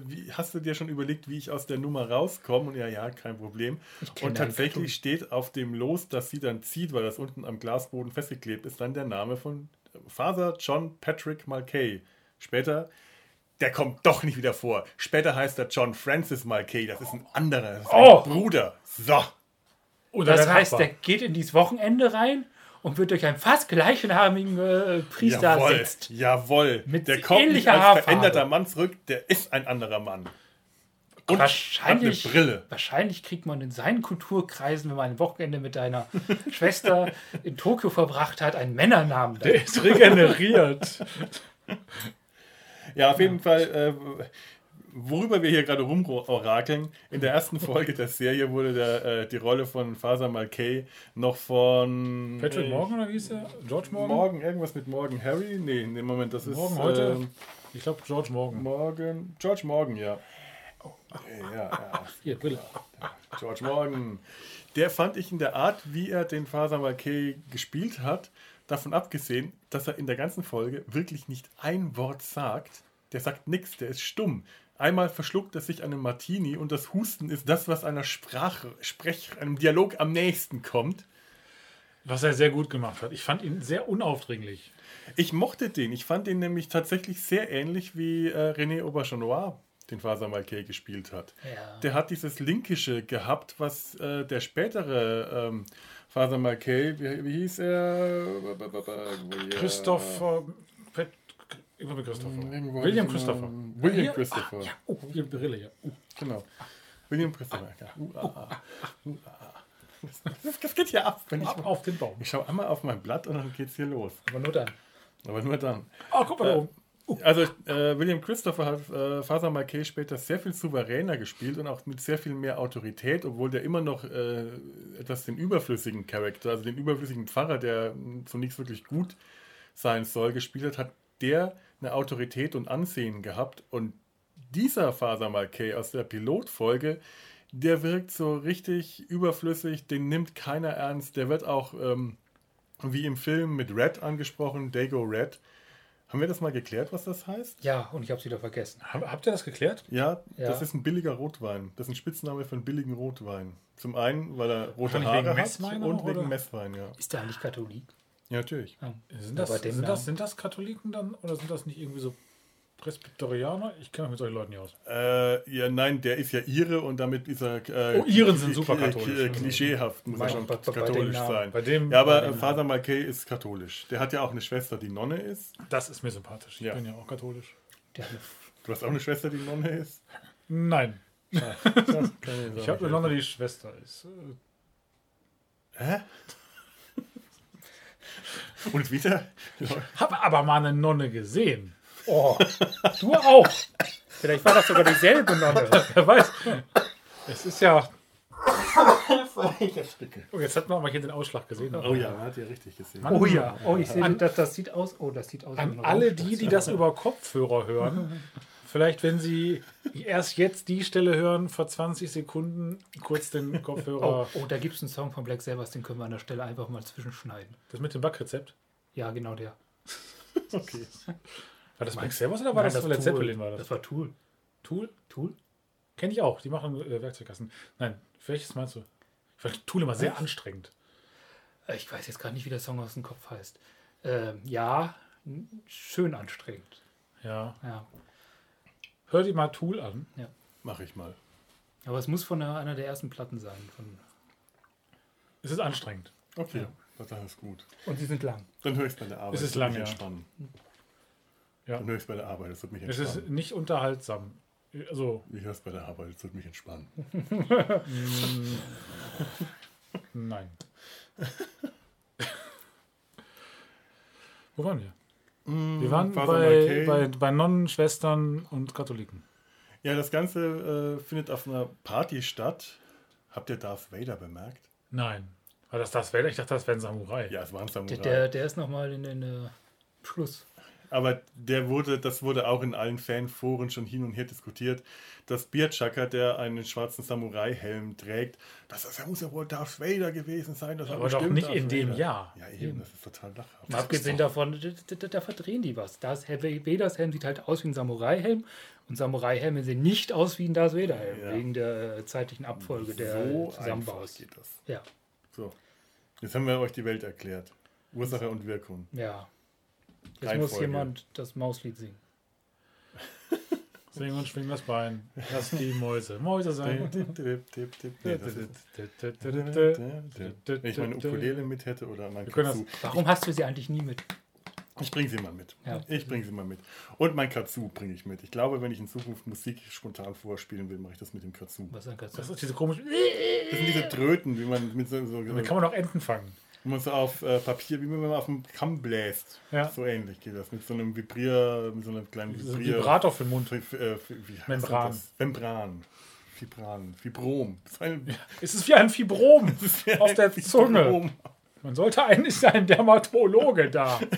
wie, hast du dir schon überlegt, wie ich aus der Nummer rauskomme? Und ja, ja, kein Problem. Und tatsächlich steht auf dem Los, das sie dann zieht, weil das unten am Glasboden festgeklebt ist, dann der Name von Father John Patrick Mulcahy. Später, der kommt doch nicht wieder vor. Später heißt er John Francis Mulcahy. Das ist ein anderer, das ist Oh! ein Bruder. So. Oder Das heißt, der geht in dieses Wochenende rein und wird durch einen fast gleichnamigen äh, Priester Jawohl, ersetzt. jawohl. Mit der kommt nicht als veränderter Mann zurück, der ist ein anderer Mann. Und wahrscheinlich, Brille. wahrscheinlich kriegt man in seinen Kulturkreisen, wenn man ein Wochenende mit deiner Schwester in Tokio verbracht hat, einen Männernamen. Der ist regeneriert. Ja, auf jeden Fall, äh, worüber wir hier gerade rumorakeln, in der ersten Folge der Serie wurde der, äh, die Rolle von Faser Malkay noch von... Patrick äh, Morgan oder wie hieß der? George Morgan? Morgan, irgendwas mit Morgan Harry? Nee, nee, Moment, das ist... Morgan heute? ähm, Ich glaube George Morgan. Morgan, George Morgan, ja. Ja, ja, Hier, Brille. George Morgan. Der fand ich in der Art, wie er den Faser Malkay gespielt hat, davon abgesehen, dass er in der ganzen Folge wirklich nicht ein Wort sagt. Der sagt nichts, der ist stumm. Einmal verschluckt er sich einen Martini und das Husten ist das, was einer Sprache, Sprech, einem Dialog am nächsten kommt. Was er sehr gut gemacht hat. Ich fand ihn sehr unaufdringlich. Ich mochte den. Ich fand ihn nämlich tatsächlich sehr ähnlich wie äh, René Aubergenois, den Faser Malkay gespielt hat. Ja. Der hat dieses Linkische gehabt, was äh, der spätere ähm, Faser Malkay, wie, wie hieß er? Christoph. äh, Irgendwo mit Christopher. Irgendwo William Christopher. William Hier? Christopher. Ja, oh, hier Brille, ja. Oh. Genau. William Christopher. Ja. Uh, ah, ah. Uh, ah, ah. Das, das geht ja ab. Wenn ich, Ab auf den Baum. ich schaue einmal auf mein Blatt und dann geht's hier los. Aber nur dann. Aber nur dann. Oh, guck mal da oben. Also äh, William Christopher hat äh, Faser Marquet später sehr viel souveräner gespielt und auch mit sehr viel mehr Autorität, obwohl der immer noch äh, etwas den überflüssigen Charakter, also den überflüssigen Pfarrer, der mh, zunächst wirklich gut sein soll, gespielt hat, hat der eine Autorität und Ansehen gehabt und dieser Faser Marquet aus der Pilotfolge, der wirkt so richtig überflüssig, den nimmt keiner ernst, der wird auch ähm, wie im Film mit Red angesprochen, Dago Red. Haben wir das mal geklärt, was das heißt? Ja, und ich habe es wieder vergessen. Hab, habt ihr das geklärt? Ja, Ja. das ist ein billiger Rotwein. Das ist ein Spitzname für einen billigen Rotwein. Zum einen, weil er rote Haare hat und wegen? Messwein, ja. Ist der eigentlich Katholik? Ja, natürlich. Ja. Sind das, sind, das, sind das Katholiken dann oder sind das nicht irgendwie so Presbyterianer? Ich kenne mich mit solchen Leuten nicht aus. Äh, ja, nein, der ist ja Ire und damit ist er. Äh, Oh, Iren sind super katholisch. k- Klischeehaft, muss er Bei- schon bei- bei katholisch Namen. sein. Bei dem, Ja, aber bei äh, dem- Father Marquet ist katholisch. Der hat ja auch eine Schwester, die Nonne ist. das ist mir sympathisch. Ich Ja. bin ja auch katholisch. Du hast auch eine Schwester, die Nonne ist? Nein, ich habe eine Nonne, die Schwester ist. Äh, Hä? Und wieder? Hab aber mal eine Nonne gesehen. Oh, du auch. Vielleicht war das sogar dieselbe Nonne. Wer weiß. Es ist ja. Oh, jetzt hat man aber hier den Ausschlag gesehen. Oh ja, man hat ja richtig gesehen. Mann. Oh ja, oh, ich sehe, das, das sieht aus. Oh, das sieht aus. wie An alle die, die das über Kopfhörer hören, vielleicht wenn sie erst jetzt die Stelle hören, vor 20 Sekunden kurz den Oh, Kopfhörer. oh da gibt es einen Song von Black Sabbath, den können wir an der Stelle einfach mal zwischenschneiden. Das mit dem Backrezept. Ja, genau der. Okay. War das Black Sabbath oder war Nein, das, von Led. Zeppelin? War das? Das war Tool. Tool? Tool? Kenne ich auch. Die machen äh, Werkzeugkasten. Nein, welches meinst du? Ich fand Tool immer sehr anstrengend. Äh, Ich weiß jetzt gar nicht, wie der Song aus dem Kopf heißt. Ähm, ja, schön anstrengend. Ja. Ja. Hör dir mal Tool an. Mach ich mal. Aber es muss von der, einer der ersten Platten sein. Von, Es ist anstrengend. Okay, das ist gut. und sie sind lang. Dann höre ich es bei der Arbeit. Es ist lang, ja. Ja. Dann höre ich es bei der Arbeit, das wird mich Es entspannen. ist nicht unterhaltsam. Also, Ich höre es bei der Arbeit, das wird mich entspannen. nein. Wo waren wir? Wir waren bei, bei, bei Nonnen, Schwestern und Katholiken. Ja, das Ganze äh, findet auf einer Party statt. Habt ihr Darth Vader bemerkt? Nein. War das das Vader? Ich dachte, das wäre ein Samurai. Ja, es war ein Samurai. Der, der, der ist nochmal in den äh, Schluss. Aber der wurde, das wurde auch in allen Fanforen schon hin und her diskutiert, dass Bierchacker, der einen schwarzen Samurai-Helm trägt, das, das muss ja wohl Darth Vader gewesen sein. Aber doch nicht Darth in dem Vader. Jahr. Ja, eben, das ist total lachhaft. Mal abgesehen davon, da, da, da verdrehen die was. Das Vaders Helm sieht halt aus wie ein Samurai-Helm und Samurai-Helme sehen nicht aus wie ein Darth Vader-Helm, Ja. wegen der äh, zeitlichen Abfolge der so einfach Zusammenbaus. geht das. Ja, So, jetzt haben wir euch die Welt erklärt. Ursache und Wirkung. ja. Jetzt Reihenfolge. muss jemand das Mauslied singen. Sing und schwing das Bein. Lass die Mäuse Mäuse sein. Das ist- Wenn ich meine Ukulele mit hätte oder mein Kazoo. Warum hast du sie eigentlich nie mit? Ich bringe sie mal mit. Ja. Ich bringe sie mal mit. Und mein Kazoo bringe ich mit. Ich glaube, wenn ich in Zukunft Musik spontan vorspielen will, mache ich das mit dem Kazoo. Was dann kannst Das du? ist diese komische. Das sind diese Tröten, wie man mit so, so, Da kann man auch Enten fangen. Wie man so auf äh, Papier, wie wenn man auf dem Kamm bläst. Ja. So ähnlich geht das. Mit so einem Vibrier, mit so einem kleinen ist ein Vibrier. Vibrator für den Mund. Fi- fi- äh, wie heißt Membran. Das? Membran. Fibran. Fibrom. Das ist ein, Es ist wie ein Fibrom wie auf ein der Zunge. Fibrom. Man sollte eigentlich sein Dermatologe da.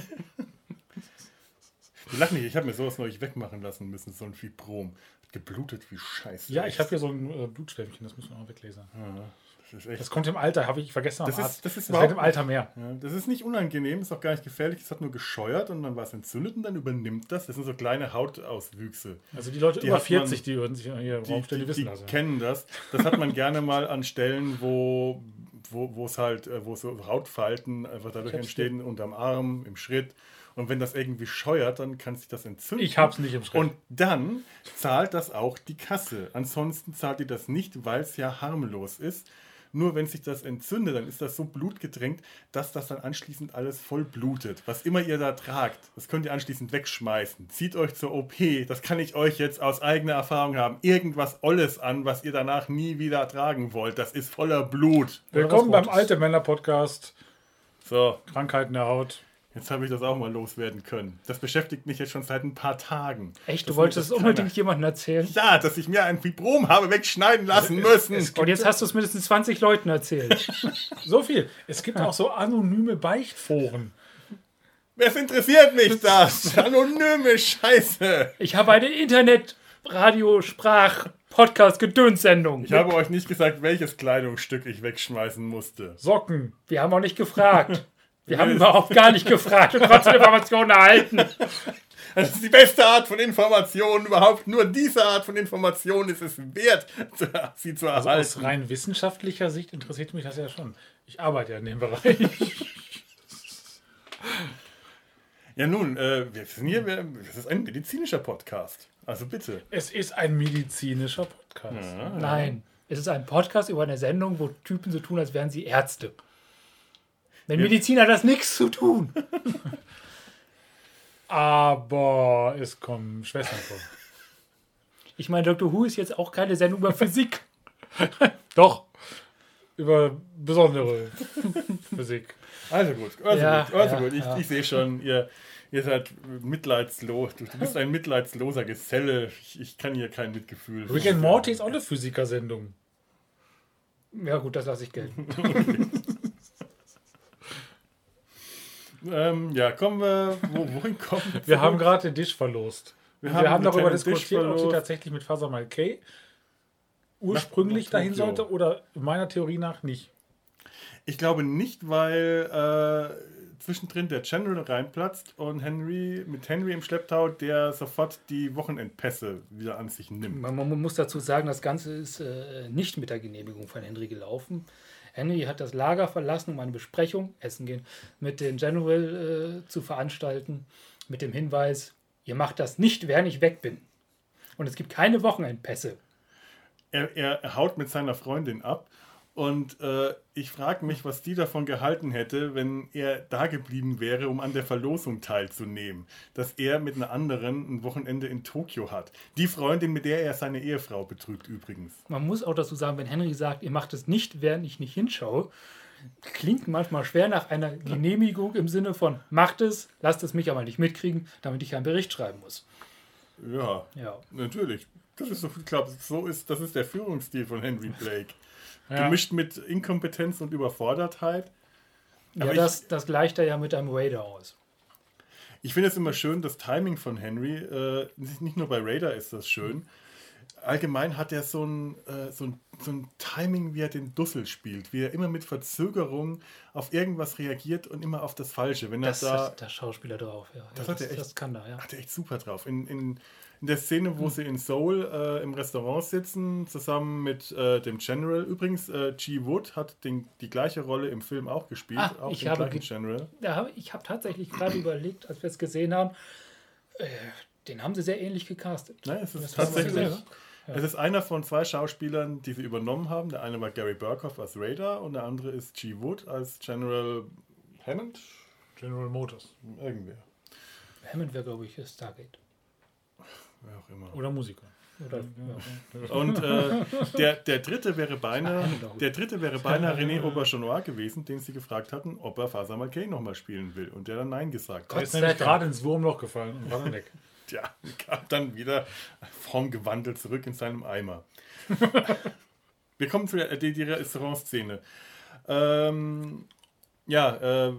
Lachen nicht, ich habe mir sowas neulich wegmachen lassen müssen, so ein Fibrom. Geblutet wie Scheiße. Ja, ich habe hier so ein äh, Blutstämmchen, das müssen wir auch weglesen. Ja, das. Das kommt im Alter, habe ich vergessen Das ist- das ist das wird im Alter mehr. Ja, das ist nicht unangenehm, ist auch gar nicht gefährlich. Es hat nur gescheuert und dann war es entzündet und dann übernimmt das. Das sind so kleine Hautauswüchse. Also die Leute Die über hat man- 40, die würden sich hier Die, die, die wissen die das. Ja. kennen das. Das hat man gerne mal an Stellen, wo wo es halt, äh, wo so Hautfalten einfach dadurch entstehen, unterm Arm, im Schritt. Und wenn das irgendwie scheuert, dann kann sich das entzünden. Ich hab's nicht im Schritt. Und dann zahlt das auch die Kasse. Ansonsten zahlt die das nicht, weil es ja harmlos ist. Nur wenn sich das entzündet, dann ist das so blutgedrängt, dass das dann anschließend alles voll blutet. Was immer ihr da tragt, das könnt ihr anschließend wegschmeißen. Zieht euch zur OP, das kann ich euch jetzt aus eigener Erfahrung haben. Irgendwas Olles an, was ihr danach nie wieder tragen wollt. Das ist voller Blut. Willkommen beim Alte Männer Podcast. So, Krankheiten der Haut. Jetzt habe ich das auch mal loswerden können. Das beschäftigt mich jetzt schon seit ein paar Tagen. Echt, du wolltest es unbedingt jemandem erzählen? Ja, dass ich mir ein Fibrom habe wegschneiden lassen müssen. Und jetzt hast du es mindestens 20 Leuten erzählt. So viel. Es gibt auch so anonyme Beichtforen. Was interessiert mich das? Anonyme Scheiße. Ich habe eine Internet-Radio-Sprach-Podcast-Gedönssendung. Ich habe euch nicht gesagt, welches Kleidungsstück ich wegschmeißen musste. Socken. Wir haben auch nicht gefragt. Wir haben überhaupt gar nicht gefragt und trotzdem Informationen erhalten. Das ist die beste Art von Information überhaupt. Nur diese Art von Information ist es wert, sie zu Also erhalten. aus rein wissenschaftlicher Sicht interessiert mich das ja schon. Ich arbeite ja in dem Bereich. ja, nun, äh, wir sind hier, wir, das ist ein medizinischer Podcast. Also bitte. Es ist ein medizinischer Podcast. Nein, es ist ein Podcast über eine Sendung, wo Typen so tun, als wären sie Ärzte. Mit Medizin hat das nichts zu tun. Aber es kommen Schwestern vor. Ich meine, Dr. Who ist jetzt auch keine Sendung über Physik. Doch. Über besondere Physik. Also gut, also Ja, gut, also ja, gut. Ich, ja. ich sehe schon, ihr, ihr seid mitleidslos. Du, du bist ein mitleidsloser Geselle. Ich, ich kann hier kein Mitgefühl. Rick and Morty ist auch eine Physiker-Sendung. Ja gut, das lasse ich gelten. Ähm, ja, kommen wir. Wo, wohin kommen wir? Wir haben gerade den Tisch verlost. Wir haben, einen darüber kleinen Tisch diskutiert, ob sie tatsächlich mit Fasamal K ursprünglich nach dahin Tokio. sollte oder meiner Theorie nach nicht. Ich glaube nicht, weil äh, zwischendrin der General reinplatzt und Henry mit Henry im Schlepptau, der sofort die Wochenendpässe wieder an sich nimmt. Man, man muss dazu sagen, das Ganze ist äh, nicht mit der Genehmigung von Henry gelaufen. Henry hat das Lager verlassen, um eine Besprechung, essen gehen, mit dem General äh, zu veranstalten, mit dem Hinweis, ihr macht das nicht, während ich weg bin. Und es gibt keine Wochenendpässe. Er, er haut mit seiner Freundin ab und äh, ich frage mich, was die davon gehalten hätte, wenn er da geblieben wäre, um an der Verlosung teilzunehmen. Dass er mit einer anderen ein Wochenende in Tokio hat. Die Freundin, mit der er seine Ehefrau betrügt übrigens. Man muss auch dazu sagen, wenn Henry sagt, ihr macht es nicht, während ich nicht hinschaue, klingt manchmal schwer nach einer Genehmigung im Sinne von, macht es, lasst es mich aber nicht mitkriegen, damit ich einen Bericht schreiben muss. Ja, Ja. natürlich. Das ist so, ich glaube, so ist, das ist der Führungsstil von Henry Blake. Ja. Gemischt mit Inkompetenz und Überfordertheit. Ja, Aber ich- das, das gleicht er ja mit einem Raider aus. Ich finde es immer schön, das Timing von Henry, äh, nicht nur bei Raider ist das schön. Allgemein hat er so ein, äh, so, ein, so ein Timing, wie er den Dussel spielt, wie er immer mit Verzögerung auf irgendwas reagiert und immer auf das Falsche. Wenn Das da, hat der Schauspieler drauf, ja. Das ja, hat er echt. das kann er, ja. hat er echt super drauf. In, in, in der Szene, wo sie in Seoul äh, im Restaurant sitzen, zusammen mit äh, dem General. Übrigens, äh, G. Wood hat den, die gleiche Rolle im Film auch gespielt, Ah, auch ich den habe General. Hab, ich habe tatsächlich gerade überlegt, als wir es gesehen haben, äh, den haben sie sehr ähnlich gecastet. Nein, es ist tatsächlich. Es ist einer von zwei Schauspielern, die sie übernommen haben. Der eine war Gary Burkhoff als Raider und der andere ist G. Wood als General Hammond. General Motors. Irgendwer. Hammond wäre, glaube ich, Stargate. Wer auch immer. Oder Musiker. Oder, ja. Und äh, der, der dritte wäre beinahe, der dritte wäre beinahe René Aubergenois gewesen, den sie gefragt hatten, ob er Faser Malkay nochmal spielen will. Und der dann Nein gesagt Der hat. ist sei nämlich gerade ins Wurmloch gefallen und war dann weg. Tja, kam dann wieder formgewandelt zurück in seinem Eimer. Wir kommen zu der die, die Restaurantszene. Ähm, ja, äh,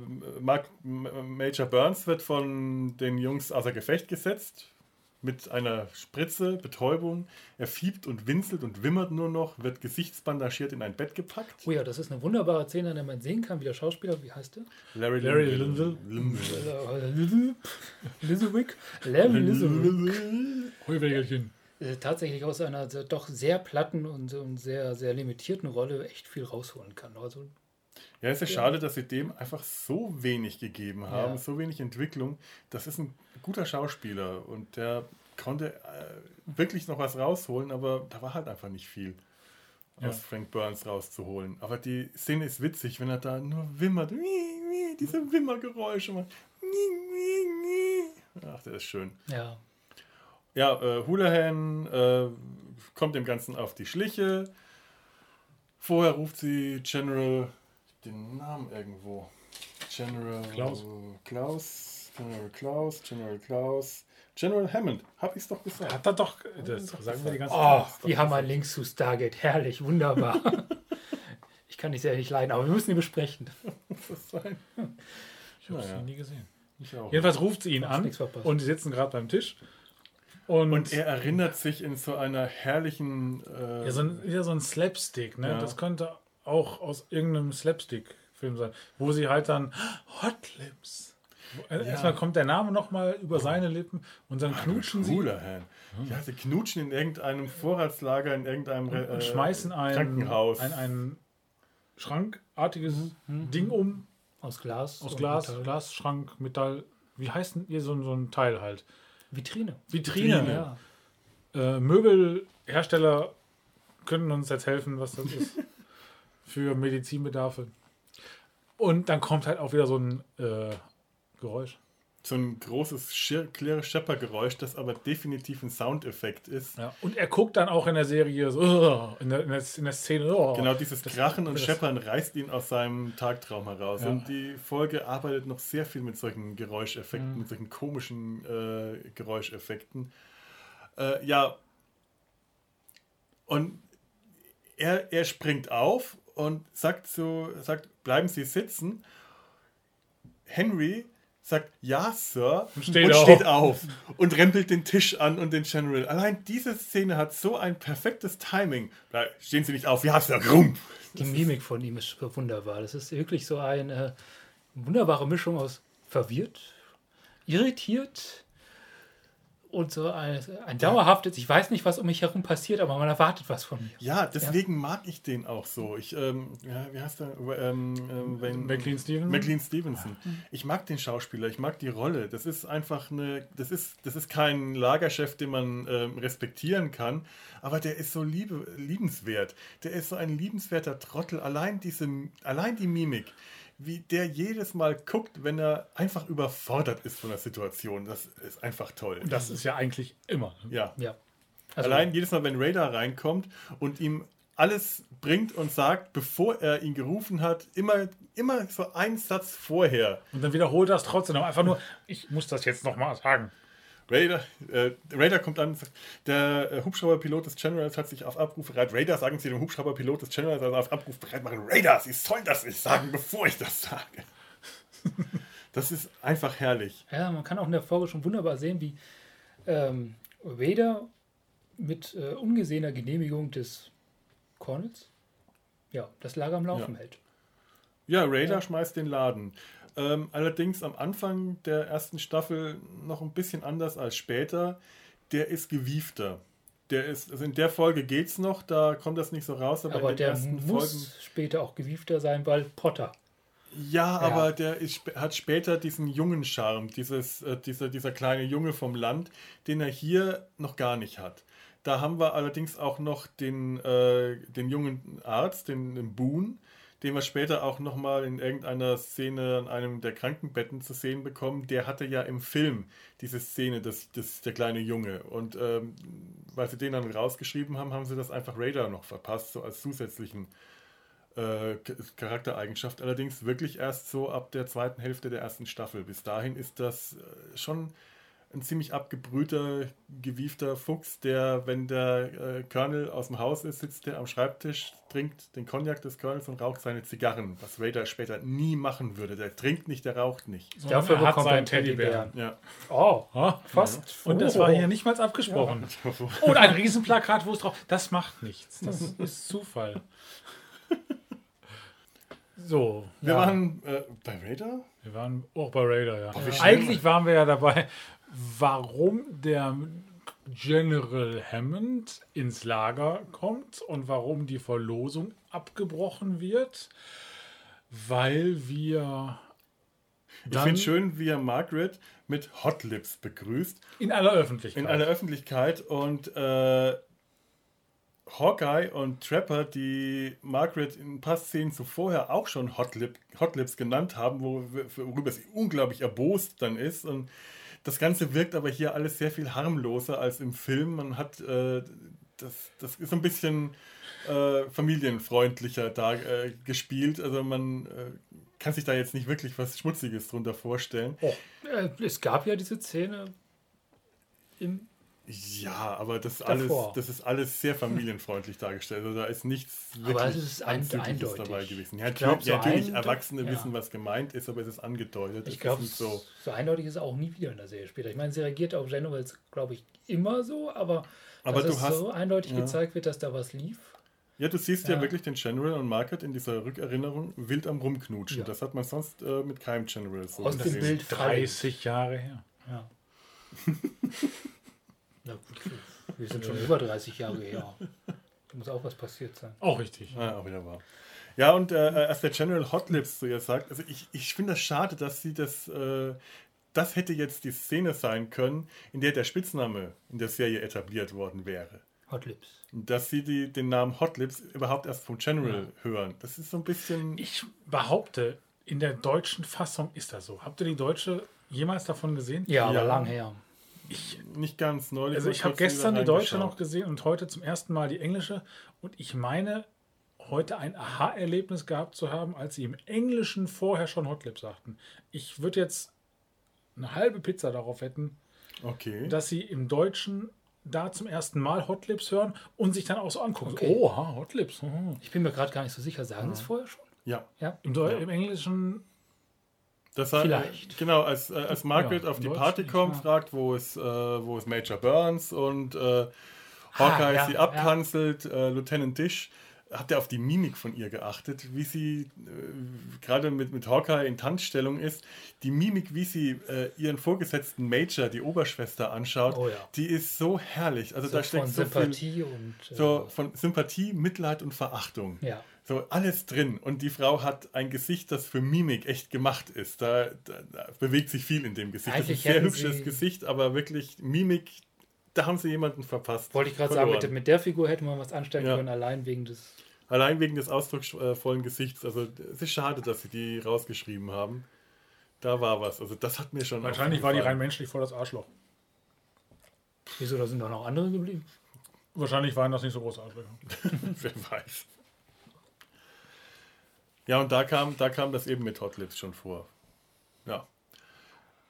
Major Burns wird von den Jungs außer Gefecht gesetzt. Mit einer Spritze, Betäubung. Er fiebt und winselt und wimmert nur noch, wird gesichtsbandagiert in ein Bett gepackt. Oh ja, das ist eine wunderbare Szene, an der man sehen kann, wie der Schauspieler, wie heißt der? Larry, Larry Linville. Lindsay- Lizziewick? Larry Lizziewick. Heuwägelchen. Äh, tatsächlich aus einer doch sehr platten und, und sehr, sehr limitierten Rolle echt viel rausholen kann. Also Ja, es ist schade, dass sie dem einfach so wenig gegeben haben, Ja. so wenig Entwicklung. Das ist ein guter Schauspieler und der konnte äh, wirklich noch was rausholen, aber da war halt einfach nicht viel. Ja. aus Frank Burns rauszuholen. Aber die Szene ist witzig, wenn er da nur wimmert. Diese Wimmergeräusche macht. Ach, der ist schön. Ja. Ja, äh, Houlihan äh, kommt dem Ganzen auf die Schliche. Vorher ruft sie General, den Namen irgendwo. General Klaus. Klaus, General Klaus, General Klaus, General Hammond. Hab ich's doch gesagt. Hat er doch, das sagen wir die ganze Oh, Zeit. wir haben einen Link zu Stargate. Herrlich, wunderbar. ich kann die sehr nicht leiden, aber wir müssen die besprechen. Muss das sein? Ich habe Naja. sie nie gesehen. Ich auch. Jedenfalls ruft sie ihn an und die sitzen gerade beim Tisch. Und, Und er erinnert sich in so einer herrlichen. Äh, ja, so ein, ja, so ein Slapstick, ne? Ja. Das könnte auch aus irgendeinem Slapstick-Film sein, wo sie halt dann Hot Lips. Äh, Erstmal kommt der Name nochmal über seine Lippen und dann knutschen sie Houlihan. Ja, sie knutschen in irgendeinem Vorratslager, in irgendeinem und, und äh, schmeißen ein, Krankenhaus. ein, ein schrankartiges Ding um Aus Glas. aus Glas, Metall. Glasschrank, Metall. Wie heißt denn hier so, ein- so ein Teil halt? Vitrine. Vitrine. Vitrine. Ja. Äh, Möbelhersteller können uns jetzt helfen, was das ist. für Medizinbedarfe. Und dann kommt halt auch wieder so ein äh, Geräusch. so ein großes Claire Schepper-Geräusch, das aber definitiv ein Soundeffekt ist. Ja. Und er guckt dann auch in der Serie so, oh, in, der, in, der, in der Szene. Oh. Genau, dieses Krachen und das- Scheppern reißt ihn aus seinem Tagtraum heraus. Ja. Und die Folge arbeitet noch sehr viel mit solchen Geräuscheffekten, Mhm. mit solchen komischen äh, Geräuscheffekten. Äh, ja, und er, er springt auf und sagt so, sagt, bleiben Sie sitzen. Henry sagt, ja, Sir, und steht steht, auf. auf und rempelt den Tisch an und den General. Allein diese Szene hat so ein perfektes Timing. Da stehen Sie nicht auf, ja, Sir, Grump. Die Mimik von ihm ist wunderbar. Das ist wirklich so eine wunderbare Mischung aus verwirrt, irritiert und so ein, ein dauerhaftes, ich weiß nicht, was um mich herum passiert, aber man erwartet was von mir. Ja, deswegen mag ich den auch so. Ich, ähm, ja, wie heißt der? Ähm, ähm, McLean Stevenson? McLean Stevenson. Ich mag den Schauspieler, ich mag die Rolle. Das ist einfach eine, das ist, das ist kein Lagerchef, den man ähm, respektieren kann, aber der ist so liebe, liebenswert. Der ist so ein liebenswerter Trottel. Allein diese, allein die Mimik, wie der jedes Mal guckt, wenn er einfach überfordert ist von der Situation. Das ist einfach toll. Und das ist ja eigentlich immer. ja. Ja. Also, Allein jedes Mal, wenn Raider reinkommt und ihm alles bringt und sagt, bevor er ihn gerufen hat, immer, immer so einen Satz vorher. Und dann wiederholt das trotzdem noch einfach nur, ich muss das jetzt nochmal sagen. Raider, äh, Raider kommt an und sagt, der äh, Hubschrauberpilot des Generals hat sich auf Abruf bereit. Raider, sagen Sie dem Hubschrauberpilot des Generals also auf Abruf bereit machen. Raider, Sie sollen das nicht sagen, bevor ich das sage. Das ist einfach herrlich. ja, man kann auch in der Folge schon wunderbar sehen, wie ähm, Vader mit äh, ungesehener Genehmigung des Cornels ja, das Lager am Laufen Ja. hält. Ja, Raider schmeißt den Laden. Ähm, allerdings am Anfang der ersten Staffel noch ein bisschen anders als später. Der ist gewiefter. Der ist, also in der Folge geht's noch, da kommt das nicht so raus, aber, Aber in den der ersten muss Folgen. später auch gewiefter sein, weil Potter. Ja, aber der ist, hat später diesen jungen Charme, dieses, äh, dieser, dieser kleine Junge vom Land, den er hier noch gar nicht hat. Da haben wir allerdings auch noch den, äh, den jungen Arzt, den, den Boone, den wir später auch nochmal in irgendeiner Szene an einem der Krankenbetten zu sehen bekommen. Der hatte ja im Film diese Szene, das, das, der kleine Junge. Und ähm, weil sie den dann rausgeschrieben haben, haben sie das einfach Radar noch verpasst, so als zusätzlichen äh, Charaktereigenschaft. Allerdings wirklich erst so ab der zweiten Hälfte der ersten Staffel. Bis dahin ist das äh, schon ein ziemlich abgebrühter, gewiefter Fuchs, der, wenn der äh, Colonel aus dem Haus ist, sitzt der am Schreibtisch, trinkt den Cognac des Colonels und raucht seine Zigarren, was Raider später nie machen würde. Der trinkt nicht, der raucht nicht. Sondern Dafür er hat bekommt er seinen einen Teddybären. Ja. Oh, Ah, fast. Und das war hier nicht mal abgesprochen. Und ein Riesenplakat, wo es drauf. Das macht nichts. Das ist Zufall. So, Wir Ja. waren äh, bei Raider? wir waren auch bei Raider, ja. schnell Eigentlich waren wir ja dabei, warum der General Hammond ins Lager kommt und warum die Verlosung abgebrochen wird, weil wir Ich finde schön, wie er Margaret mit Hot Lips begrüßt. in aller Öffentlichkeit. in einer Öffentlichkeit und äh, Hawkeye und Trapper, die Margaret in ein paar Szenen zuvor auch schon Hotlip, Hotlips genannt haben, worüber sie unglaublich erbost dann ist. Und das Ganze wirkt aber hier alles sehr viel harmloser als im Film. Man hat, äh, das, das ist ein bisschen äh, familienfreundlicher da äh, gespielt. Also man äh, kann sich da jetzt nicht wirklich was Schmutziges drunter vorstellen. Oh, äh, es gab ja diese Szene im ja, aber das, alles, das ist alles sehr familienfreundlich dargestellt. Also da ist nichts wirklich aber es ist eindeutig dabei gewesen. Ja, glaub, so natürlich, Erwachsene ja. wissen, was gemeint ist, aber es ist angedeutet. Ich glaube, so, so eindeutig ist es auch nie wieder in der Serie später. Ich meine, sie reagiert auf Generals, glaube ich, immer so, aber, aber dass es hast, so eindeutig ja. gezeigt wird, dass da was lief. Ja, du siehst ja. ja, wirklich den General und Market in dieser Rückerinnerung wild am Rumknutschen. Ja. Das hat man sonst äh, mit keinem General so Aus dem Bild 30 Jahre her. Ja. Na gut, wir sind schon über 30 Jahre her. Da muss auch was passiert sein. Auch richtig. Ja, auch wieder wahr. Ja, und äh, als der General Hotlips zu ihr sagt, also ich, ich finde das schade, dass sie das, äh, das hätte jetzt die Szene sein können, in der der Spitzname in der Serie etabliert worden wäre. Hotlips. Dass sie die, den Namen Hotlips überhaupt erst vom General ja. hören. Das ist so ein bisschen. Ich behaupte, in der deutschen Fassung ist das so. Habt ihr die deutsche jemals davon gesehen? Ja, aber ja. lang her. Ich, nicht ganz neulich. Also ich habe gestern die deutsche noch gesehen und heute zum ersten Mal die englische. Und ich meine, heute ein Aha-Erlebnis gehabt zu haben, als sie im Englischen vorher schon Hotlip sagten. Ich würde jetzt eine halbe Pizza darauf wetten, okay. dass sie im Deutschen da zum ersten Mal Hotlips hören und sich dann auch so angucken. Okay. Oh, Hotlips. Mhm. Ich bin mir gerade gar nicht so sicher. Sagen Sie es vorher schon? Ja. ja. Im, ja. Im Englischen das hat, Vielleicht. Genau, als, äh, als Margaret ja, auf die Party kommt, ja. fragt, wo ist, äh, wo ist Major Burns und äh, Hawkeye ah, ja, sie abkanzelt, äh, Lieutenant Dish, hat er auf die Mimik von ihr geachtet, wie sie äh, gerade mit, mit Hawkeye in Tanzstellung ist. Die Mimik, wie sie äh, ihren vorgesetzten Major, die Oberschwester, anschaut, oh, die ist so herrlich. Also so da steckt so Sympathie viel, und so von Sympathie, Mitleid und Verachtung. Ja. So alles drin. Und die Frau hat ein Gesicht, das für Mimik echt gemacht ist. Da, da, da bewegt sich viel in dem Gesicht. Eigentlich das ist ein sehr hübsches Gesicht, aber wirklich Mimik, da haben sie jemanden verpasst. Wollte ich gerade sagen, mit, mit, der Figur hätte man was anstellen ja. können, allein wegen des. Allein wegen des ausdrucksvollen Gesichts. Also es ist schade, dass sie die rausgeschrieben haben. Da war was. Also das hat mir schon. Wahrscheinlich war die rein menschlich vor das Arschloch. Wieso, da sind doch noch andere geblieben? Wahrscheinlich waren das nicht so große Arschlöcher. Wer weiß. Ja, und da kam, da kam das eben mit Hotlips schon vor. Ja.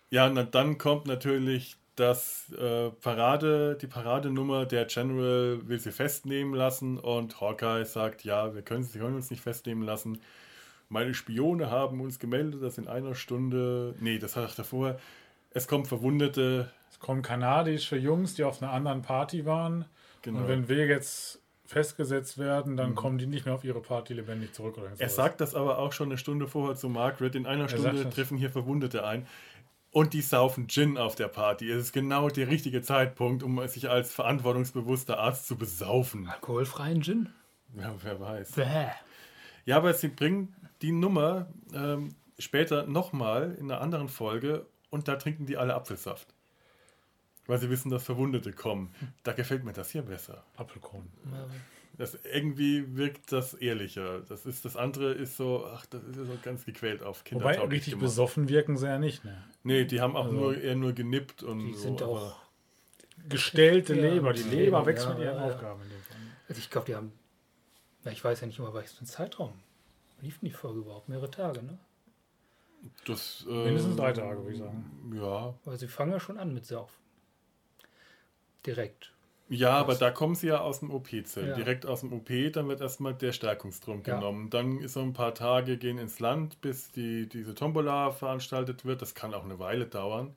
Ja, und dann kommt natürlich das äh, Parade, die Paradenummer, der General will sie festnehmen lassen und Hawkeye sagt, ja, wir können sie können uns nicht festnehmen lassen. Meine Spione haben uns gemeldet, dass in einer Stunde, nee, das hat er davor, es kommen Verwundete. Es kommen kanadische Jungs, die auf einer anderen Party waren. Genau. Und wenn wir jetzt festgesetzt werden, dann mhm. kommen die nicht mehr auf ihre Party lebendig zurück. Oder er sagt das aber auch schon eine Stunde vorher zu Margaret. In einer er Stunde treffen hier Verwundete ein. Und die saufen Gin auf der Party. Es ist genau der richtige Zeitpunkt, um sich als verantwortungsbewusster Arzt zu besaufen. Alkoholfreien Gin? Ja, wer weiß. Bäh. Ja, aber sie bringen die Nummer ähm, später nochmal in einer anderen Folge und da trinken die alle Apfelsaft weil sie wissen, dass Verwundete kommen. Da gefällt mir das hier besser. Apfelkorn. Das irgendwie wirkt das ehrlicher. Das ist das andere ist so, ach, das ist so ganz gequält auf Kinder. Wobei richtig gemacht. besoffen wirken sie ja nicht. Ne? Nee, die haben auch also, nur eher nur genippt und die so, sind auch gestellte ja, Leber. Die Leber wächst ja, mit ihren ja, Aufgaben in dem Fall. Also ich glaube, die haben, na, ich weiß ja nicht immer, was für ein Zeitraum lief die Folge überhaupt? Mehrere Tage, ne? Das, äh, Mindestens drei Tage, würde ich sagen. Ja. Weil sie fangen ja schon an mit Saufen direkt. Ja, aber da kommen sie ja aus dem OP-Zelt. Ja. Direkt aus dem OP, dann wird erstmal der Stärkungstrunk ja. genommen. Dann ist so ein paar Tage gehen ins Land, bis die, diese Tombola veranstaltet wird. Das kann auch eine Weile dauern.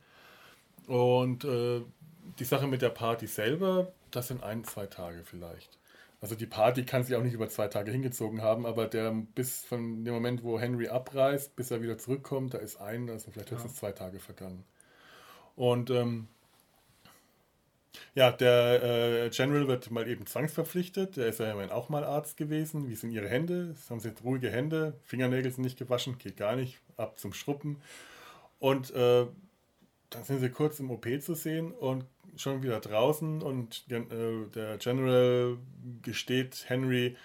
Und äh, die Sache mit der Party selber, das sind ein, zwei Tage vielleicht. Also die Party kann sich auch nicht über zwei Tage hingezogen haben, aber der bis von dem Moment, wo Henry abreist, bis er wieder zurückkommt, da ist ein, also vielleicht höchstens ja. zwei Tage vergangen. Und ähm, ja, der äh, General wird mal eben zwangsverpflichtet. Der ist ja immerhin auch mal Arzt gewesen. Wie sind Ihre Hände? Haben Sie ruhige Hände? Fingernägel sind nicht gewaschen? Geht gar nicht. Ab zum Schruppen. Und äh, dann sind sie kurz im OP zu sehen und schon wieder draußen und äh, der General gesteht Henry,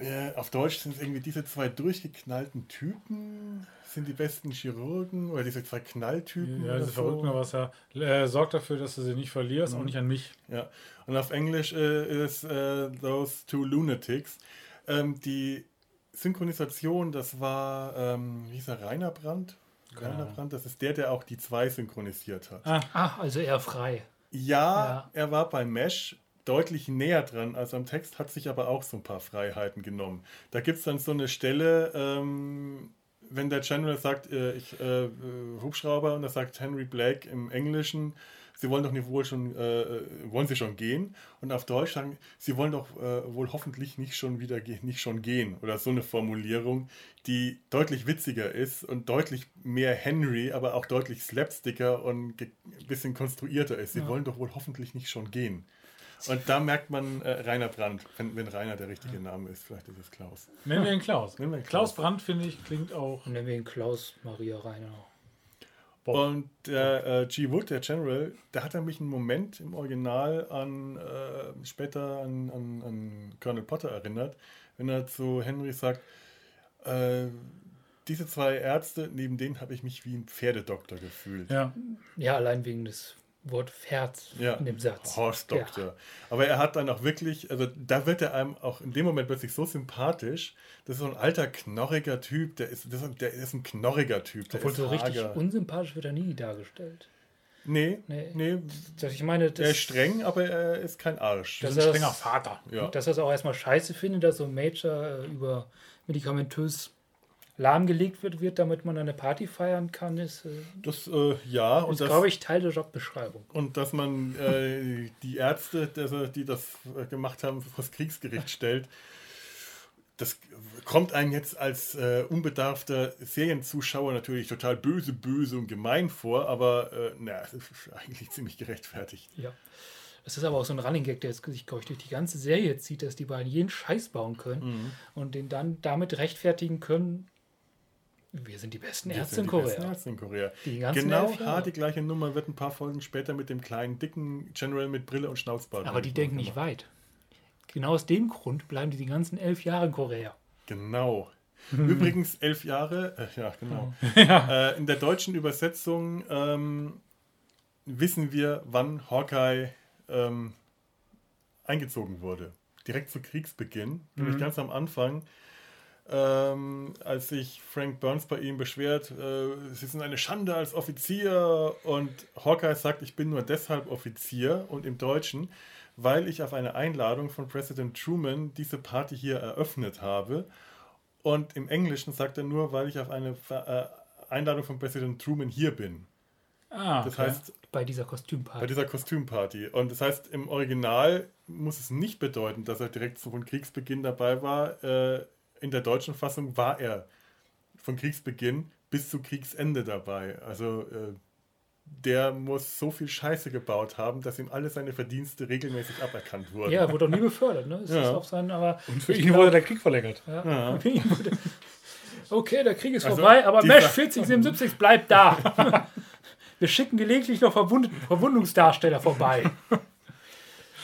äh, auf Deutsch sind es irgendwie diese zwei durchgeknallten Typen, sind die besten Chirurgen oder diese zwei Knalltypen. Ja, diese Verrückten, was er äh, sorgt dafür, dass du sie nicht verlierst, auch nicht an mich. Ja, und auf Englisch äh, ist äh, Those Two Lunatics. Ähm, die Synchronisation, das war, ähm, wie hieß er, Rainer Brandt? Rainer Brandt, das ist der, der auch die zwei synchronisiert hat. Ah, Ach, also eher frei. Ja, Ja. er war bei Mesh deutlich näher dran als am Text, hat sich aber auch so ein paar Freiheiten genommen. Da gibt es dann so eine Stelle, ähm, wenn der General sagt, äh, ich äh, äh, Hubschrauber, und da sagt Henry Blake im Englischen, Sie wollen doch nicht wohl schon, äh, äh, wollen Sie schon gehen? Und auf Deutsch sagen, Sie wollen doch äh, wohl hoffentlich nicht schon wieder nicht schon gehen. Oder so eine Formulierung, die deutlich witziger ist und deutlich mehr Henry, aber auch deutlich slapsticker und ein bisschen konstruierter ist. Sie wollen doch wohl hoffentlich nicht schon gehen. Und da merkt man äh, Rainer Brandt, wenn, wenn Rainer der richtige Name ist. Vielleicht ist es Klaus. nennen wir ihn Klaus. Nennen wir ihn Klaus Klaus. Brandt, finde ich, klingt auch. Und nennen wir ihn Klaus Maria Reiner. Und der äh, G. Wood, der General, da hat er mich einen Moment im Original an äh, später an, an, an Colonel Potter erinnert, wenn er zu Henry sagt, äh, diese zwei Ärzte, neben denen habe ich mich wie ein Pferdedoktor gefühlt. Ja, Ja, allein wegen des Wort Pferd Ja, in dem Satz. Horse Doctor. Aber er hat dann auch wirklich, also da wird er einem auch in dem Moment plötzlich so sympathisch. Das ist so ein alter, knorriger Typ. Der ist, das ist, der ist ein knorriger Typ. Der Obwohl ist so richtig hager. unsympathisch wird er nie dargestellt. Nee, Nee. nee, Das, ich meine, das, er ist streng, aber er ist kein Arsch. Das ein ist- strenger Vater. Ja. dass er es auch erstmal scheiße findet, dass so ein Major äh, über medikamentös lahmgelegt wird, wird, damit man eine Party feiern kann, ist, äh, Das, äh, ja, und ist das, glaube ich, Teil der Jobbeschreibung. und dass man äh, die Ärzte, die, das äh, gemacht haben, vor das Kriegsgericht stellt, das kommt einem jetzt als äh, unbedarfter Serienzuschauer natürlich total böse, böse und gemein vor, aber äh, na, es ist eigentlich ziemlich gerechtfertigt. Ja. Das ist aber auch so ein Running Gag, der jetzt sich, glaube ich, durch die ganze Serie zieht, dass die beiden jeden Scheiß bauen können Mhm. und den dann damit rechtfertigen können, wir sind die besten Ärzte in die besten Korea. Ärzte in Korea. Genau, elf Jahre. ha, die gleiche Nummer wird ein paar Folgen später mit dem kleinen, dicken General mit Brille und Schnauzbart. Aber die denken nicht weit. Genau aus dem Grund bleiben die die ganzen elf Jahre in Korea. Genau. Übrigens elf Jahre, äh, ja genau. Äh, in der deutschen Übersetzung ähm, wissen wir, wann Hawkeye ähm, eingezogen wurde. Direkt zu Kriegsbeginn, nämlich ganz am Anfang, ähm, als sich Frank Burns bei ihm beschwert, äh, sie sind eine Schande als Offizier und Hawkeye sagt, ich bin nur deshalb Offizier und im Deutschen, weil ich auf eine Einladung von Präsident Truman diese Party hier eröffnet habe und im Englischen sagt er nur, weil ich auf eine Ver äh, Einladung von Präsident Truman hier bin. Ah, Das okay. heißt, Bei dieser bei Kostümparty. dieser Kostümparty. Und das heißt, im Original muss es nicht bedeuten, dass er direkt von Kriegsbeginn dabei war. Äh, in der deutschen Fassung war er von Kriegsbeginn bis zu Kriegsende dabei. Also äh, der muss so viel Scheiße gebaut haben, dass ihm alle seine Verdienste regelmäßig aberkannt wurden. Ja, wurde doch nie befördert, ne? Ist Ja. das auf seinen, aber Und für ihn wurde der Krieg verlängert. ja. Wurde- Okay, der Krieg ist Also, vorbei, aber Mesh 4077 bleibt da. Wir schicken gelegentlich noch Verwund Verwundungsdarsteller vorbei.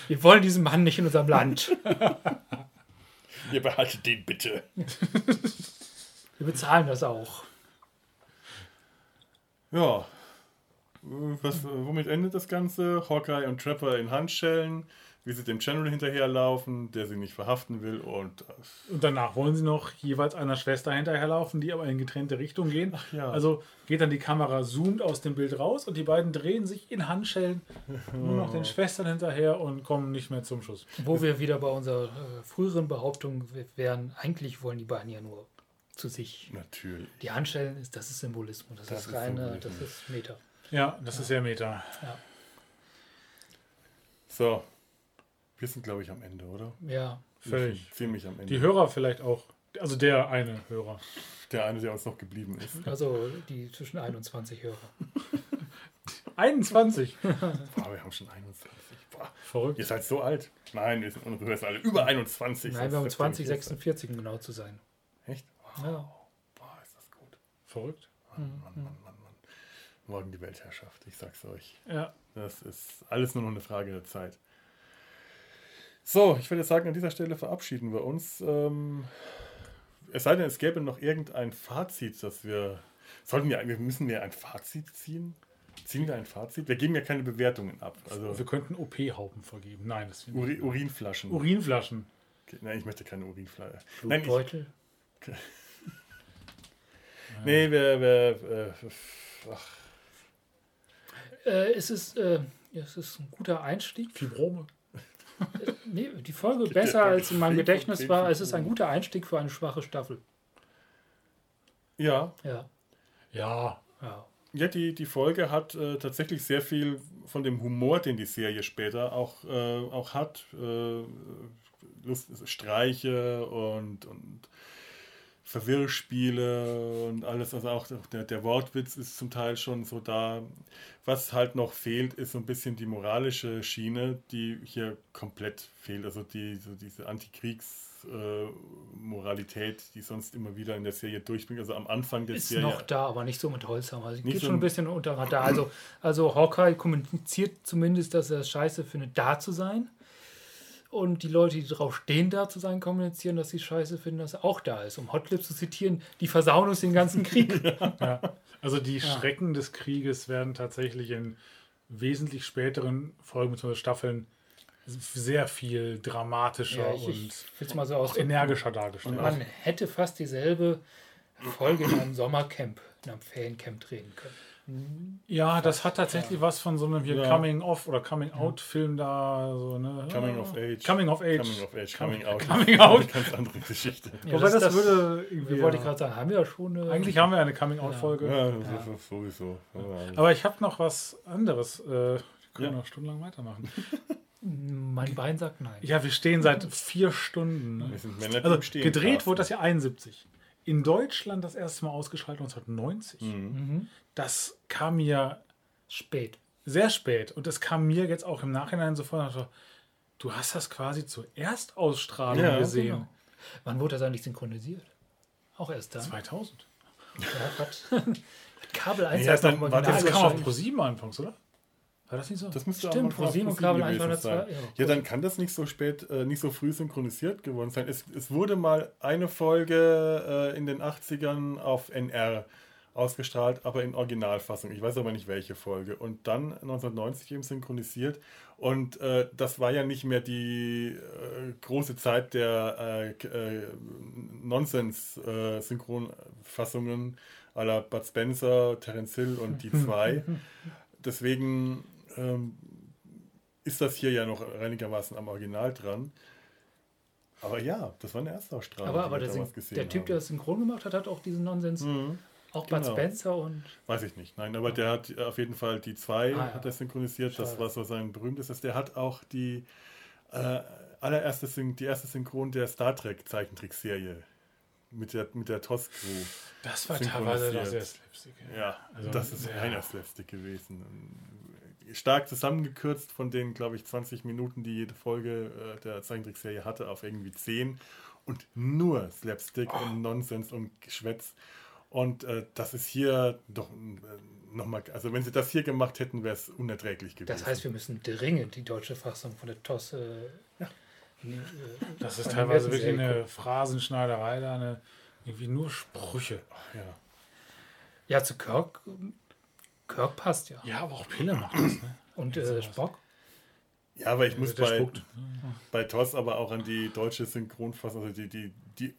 Wir wollen diesen Mann nicht in unserem Land. Ihr behaltet den bitte. Wir bezahlen das auch. Ja. Äh, Was, äh, womit endet das Ganze? Hawkeye und Trapper in Handschellen, wie sie dem General hinterherlaufen, der sie nicht verhaften will und äh, Und danach wollen sie noch jeweils einer Schwester hinterherlaufen, die aber in getrennte Richtungen gehen. ja. Also geht dann die Kamera zoomt aus dem Bild raus und die beiden drehen sich in Handschellen nur noch den Schwestern hinterher und kommen nicht mehr zum Schuss. Wo wir wieder bei unserer äh, früheren Behauptung wären, eigentlich wollen die beiden ja nur zu sich. natürlich. Die Handschellen, ist, das ist Symbolismus, das, Das ist ist reine, das ist Meta. Ja, das ist sehr meta. So. Wir sind, glaube ich, am Ende, oder? Ja, Völlig. Ziemlich am Ende. Die Hörer vielleicht auch. Also der eine Hörer. der eine, der uns noch geblieben ist. also die zwischen 21 Hörer. 21. Boah, wir haben schon 21. Boah, Verrückt. ihr seid so alt. Nein, wir sind unsere Hörer sind alle über 21. Nein, wir haben Das ist 20, jetzt- 46, um genau zu sein. Echt? Ja. Boah, ist das gut. Verrückt. Mann, Mann, Mann, Mann, Mann. morgen die Weltherrschaft. Ich sag's euch. Ja. Das ist alles nur noch eine Frage der Zeit. So, ich würde sagen, an dieser Stelle verabschieden wir uns. Ähm, es sei denn, es gäbe noch irgendein Fazit, das wir. Sollten wir, wir müssen wir ein Fazit ziehen? Ziehen wir ein Fazit? Wir geben ja keine Bewertungen ab. Also Wir könnten OP-Hauben vergeben. Nein, das sind Uri, Urinflaschen. Urinflaschen. Okay, Nein, ich möchte keine Urinflasche. Nein, ich, Blutbeutel. nee, wir, wir, äh, ach, Äh, es, ist, äh, es ist ein guter Einstieg. Fibrome. Nee, die Folge besser als in meinem Gedächtnis war. Es ist ein guter Einstieg für eine schwache Staffel. ja, Ja, Ja. ja. Ja, die, die Folge hat äh, tatsächlich sehr viel von dem Humor, den die Serie später auch, äh, auch hat. Äh, Lust, Streiche und, und Verwirrspiele und alles. Also auch der, der Wortwitz ist zum Teil schon so da. Was halt noch fehlt, ist so ein bisschen die moralische Schiene, die hier komplett fehlt. Also die, so diese Antikriegs-Moralität, die sonst immer wieder in der Serie durchbringt. Also am Anfang der Ist Serie. noch da, aber nicht so mit Holzhammer. Also geht so schon ein ein- bisschen unter Radar. Also, also Hawkeye kommuniziert zumindest, dass er es scheiße findet, da zu sein. Und die Leute, die drauf stehen, da zu sein, kommunizieren, dass sie scheiße finden, dass er auch da ist. Um Hotclip zu zitieren, die versauen uns den ganzen Krieg. Ja. Also die Schrecken des Krieges werden tatsächlich in wesentlich späteren Folgen bzw. Staffeln sehr viel dramatischer Ja, ich, ich und mal so aus. energischer dargestellt. Man hätte fast dieselbe Folge in einem Sommercamp, in einem Feriencamp drehen können. Ja, das hat tatsächlich was von so einem Ja. Coming Off oder Coming Out Film da so ne. Coming of Age. Coming of Age. Coming of Age, Coming Out. Coming Out. Eine ganz andere Geschichte. Ja, Wobei das, das- würde irgendwie. Wie wollte ich gerade sagen, haben wir ja schon eine. Eigentlich haben wir eine Coming Out Folge. Ja, das ist sowieso. Ja. Aber ich habe noch was anderes. Äh, wir können Ja. noch stundenlang weitermachen. mein Bein sagt nein. Ja, wir stehen seit vier Stunden. Ne? Wir sind Männer, Also Stehen gedreht casten. wurde das ja 71. In Deutschland das erste Mal ausgestrahlt 1990. Mhm. Das kam mir Spät. sehr spät und es kam mir jetzt auch im Nachhinein so vor, dachte, du hast das quasi zur Erstausstrahlung Ja, gesehen. Genau. Wann wurde das eigentlich synchronisiert? Auch erst dann. 2000. Ja, Gott. Kabel 1 Ja, hat dann war das Das kam auf. ProSieben anfangs, oder? War das nicht so? Das müsste Stimmt, ProSieben auf und Kabel ProSieben gewesen 102, sein. ja. Ja, dann kann das nicht so spät, äh, nicht so früh synchronisiert geworden sein. Es, es wurde mal eine Folge äh, in den 80ern auf NR ausgestrahlt, aber in Originalfassung. Ich weiß aber nicht welche Folge. Und dann 1990 eben synchronisiert. Und äh, das war ja nicht mehr die äh, große Zeit der äh, k- äh, Nonsens-Synchronfassungen à la Bud Spencer, Terence Hill und die zwei. Deswegen ähm, ist das hier ja noch einigermaßen am Original dran. Aber ja, das war eine Erstausstrahlung. Aber, aber der, der Typ, haben. der das synchron gemacht hat, hat auch diesen Nonsens. Mhm. Auch Bud genau. Spencer und. Weiß ich nicht. Nein, aber der hat auf jeden Fall die zwei Ah, ja. hat er synchronisiert. Das war so sein berühmtestes. Der hat auch die äh, allererste Syn die erste Synchron der Star Trek Zeichentrickserie mit der mit der TOS Crew. Das war teilweise doch sehr slapstick. Ja, Also, das ist ja. reiner Slapstick gewesen. Stark zusammengekürzt von den, glaube ich, 20 Minuten, die jede Folge äh, der Zeichentrickserie hatte, auf irgendwie 10. Und nur Slapstick Oh. und Nonsens und Geschwätz. Und äh, das ist hier doch äh, nochmal, also wenn sie das hier gemacht hätten, wäre es unerträglich gewesen. Das heißt, wir müssen dringend die deutsche Fassung von der TOS. Äh, in, äh, Das ist teilweise wirklich eine Phrasenschneiderei da, eine, irgendwie nur Sprüche. ja. Ja, zu Kirk. Kirk passt ja. Ja, aber auch Pille macht das, ne? Und äh. Spock. ja, aber ich muss bei, bei TOS aber auch an die deutsche Synchronfassung, also die, die, die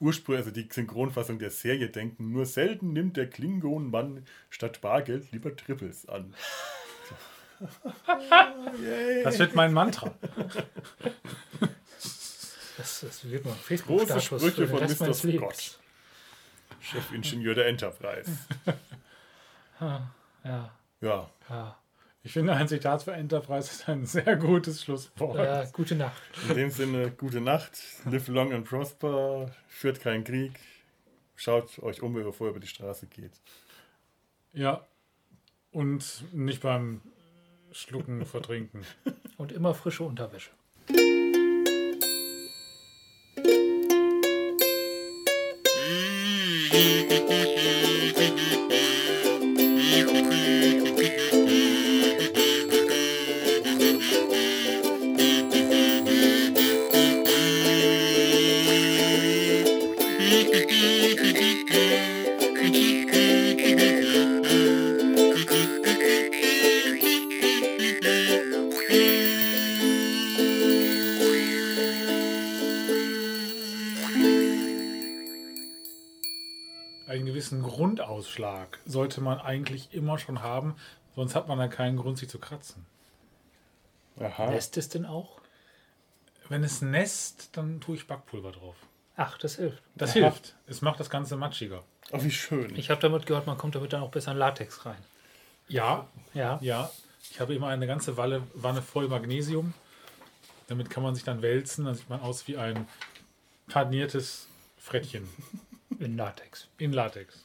Ursprung, also die Synchronfassung der Serie denken. Nur selten nimmt der Klingon-Mann statt Bargeld lieber Triples an. Das wird mein Mantra. Das, das wird mal ein Große Sprüche von Rest Mr. Scott. Chefingenieur der Enterprise. Ja, Ja, ja. Ich finde, ein Zitat für Enterprise ist ein sehr gutes Schlusswort. ja gute Nacht. in dem Sinne, gute Nacht, live long and prosper, führt keinen Krieg, schaut euch um, bevor ihr über die Straße geht. Ja. Und nicht beim Schlucken vertrinken. Und immer frische Unterwäsche. Mm-hmm. Nähreausschlag sollte man eigentlich immer schon haben, sonst hat man dann keinen Grund, sich zu kratzen. Aha. Lässt es denn auch? Wenn es nässt, dann tue ich Backpulver drauf. Ach, das hilft. Das Aha. hilft. Es macht das Ganze matschiger. Oh, wie schön. Ich habe damit gehört, man kommt damit dann auch besser in Latex rein. Ja, Ja. ja. Ich habe immer eine ganze Wanne, Wanne voll Magnesium. Damit kann man sich dann wälzen. Dann sieht man aus wie ein paniertes Frettchen In Latex. in Latex.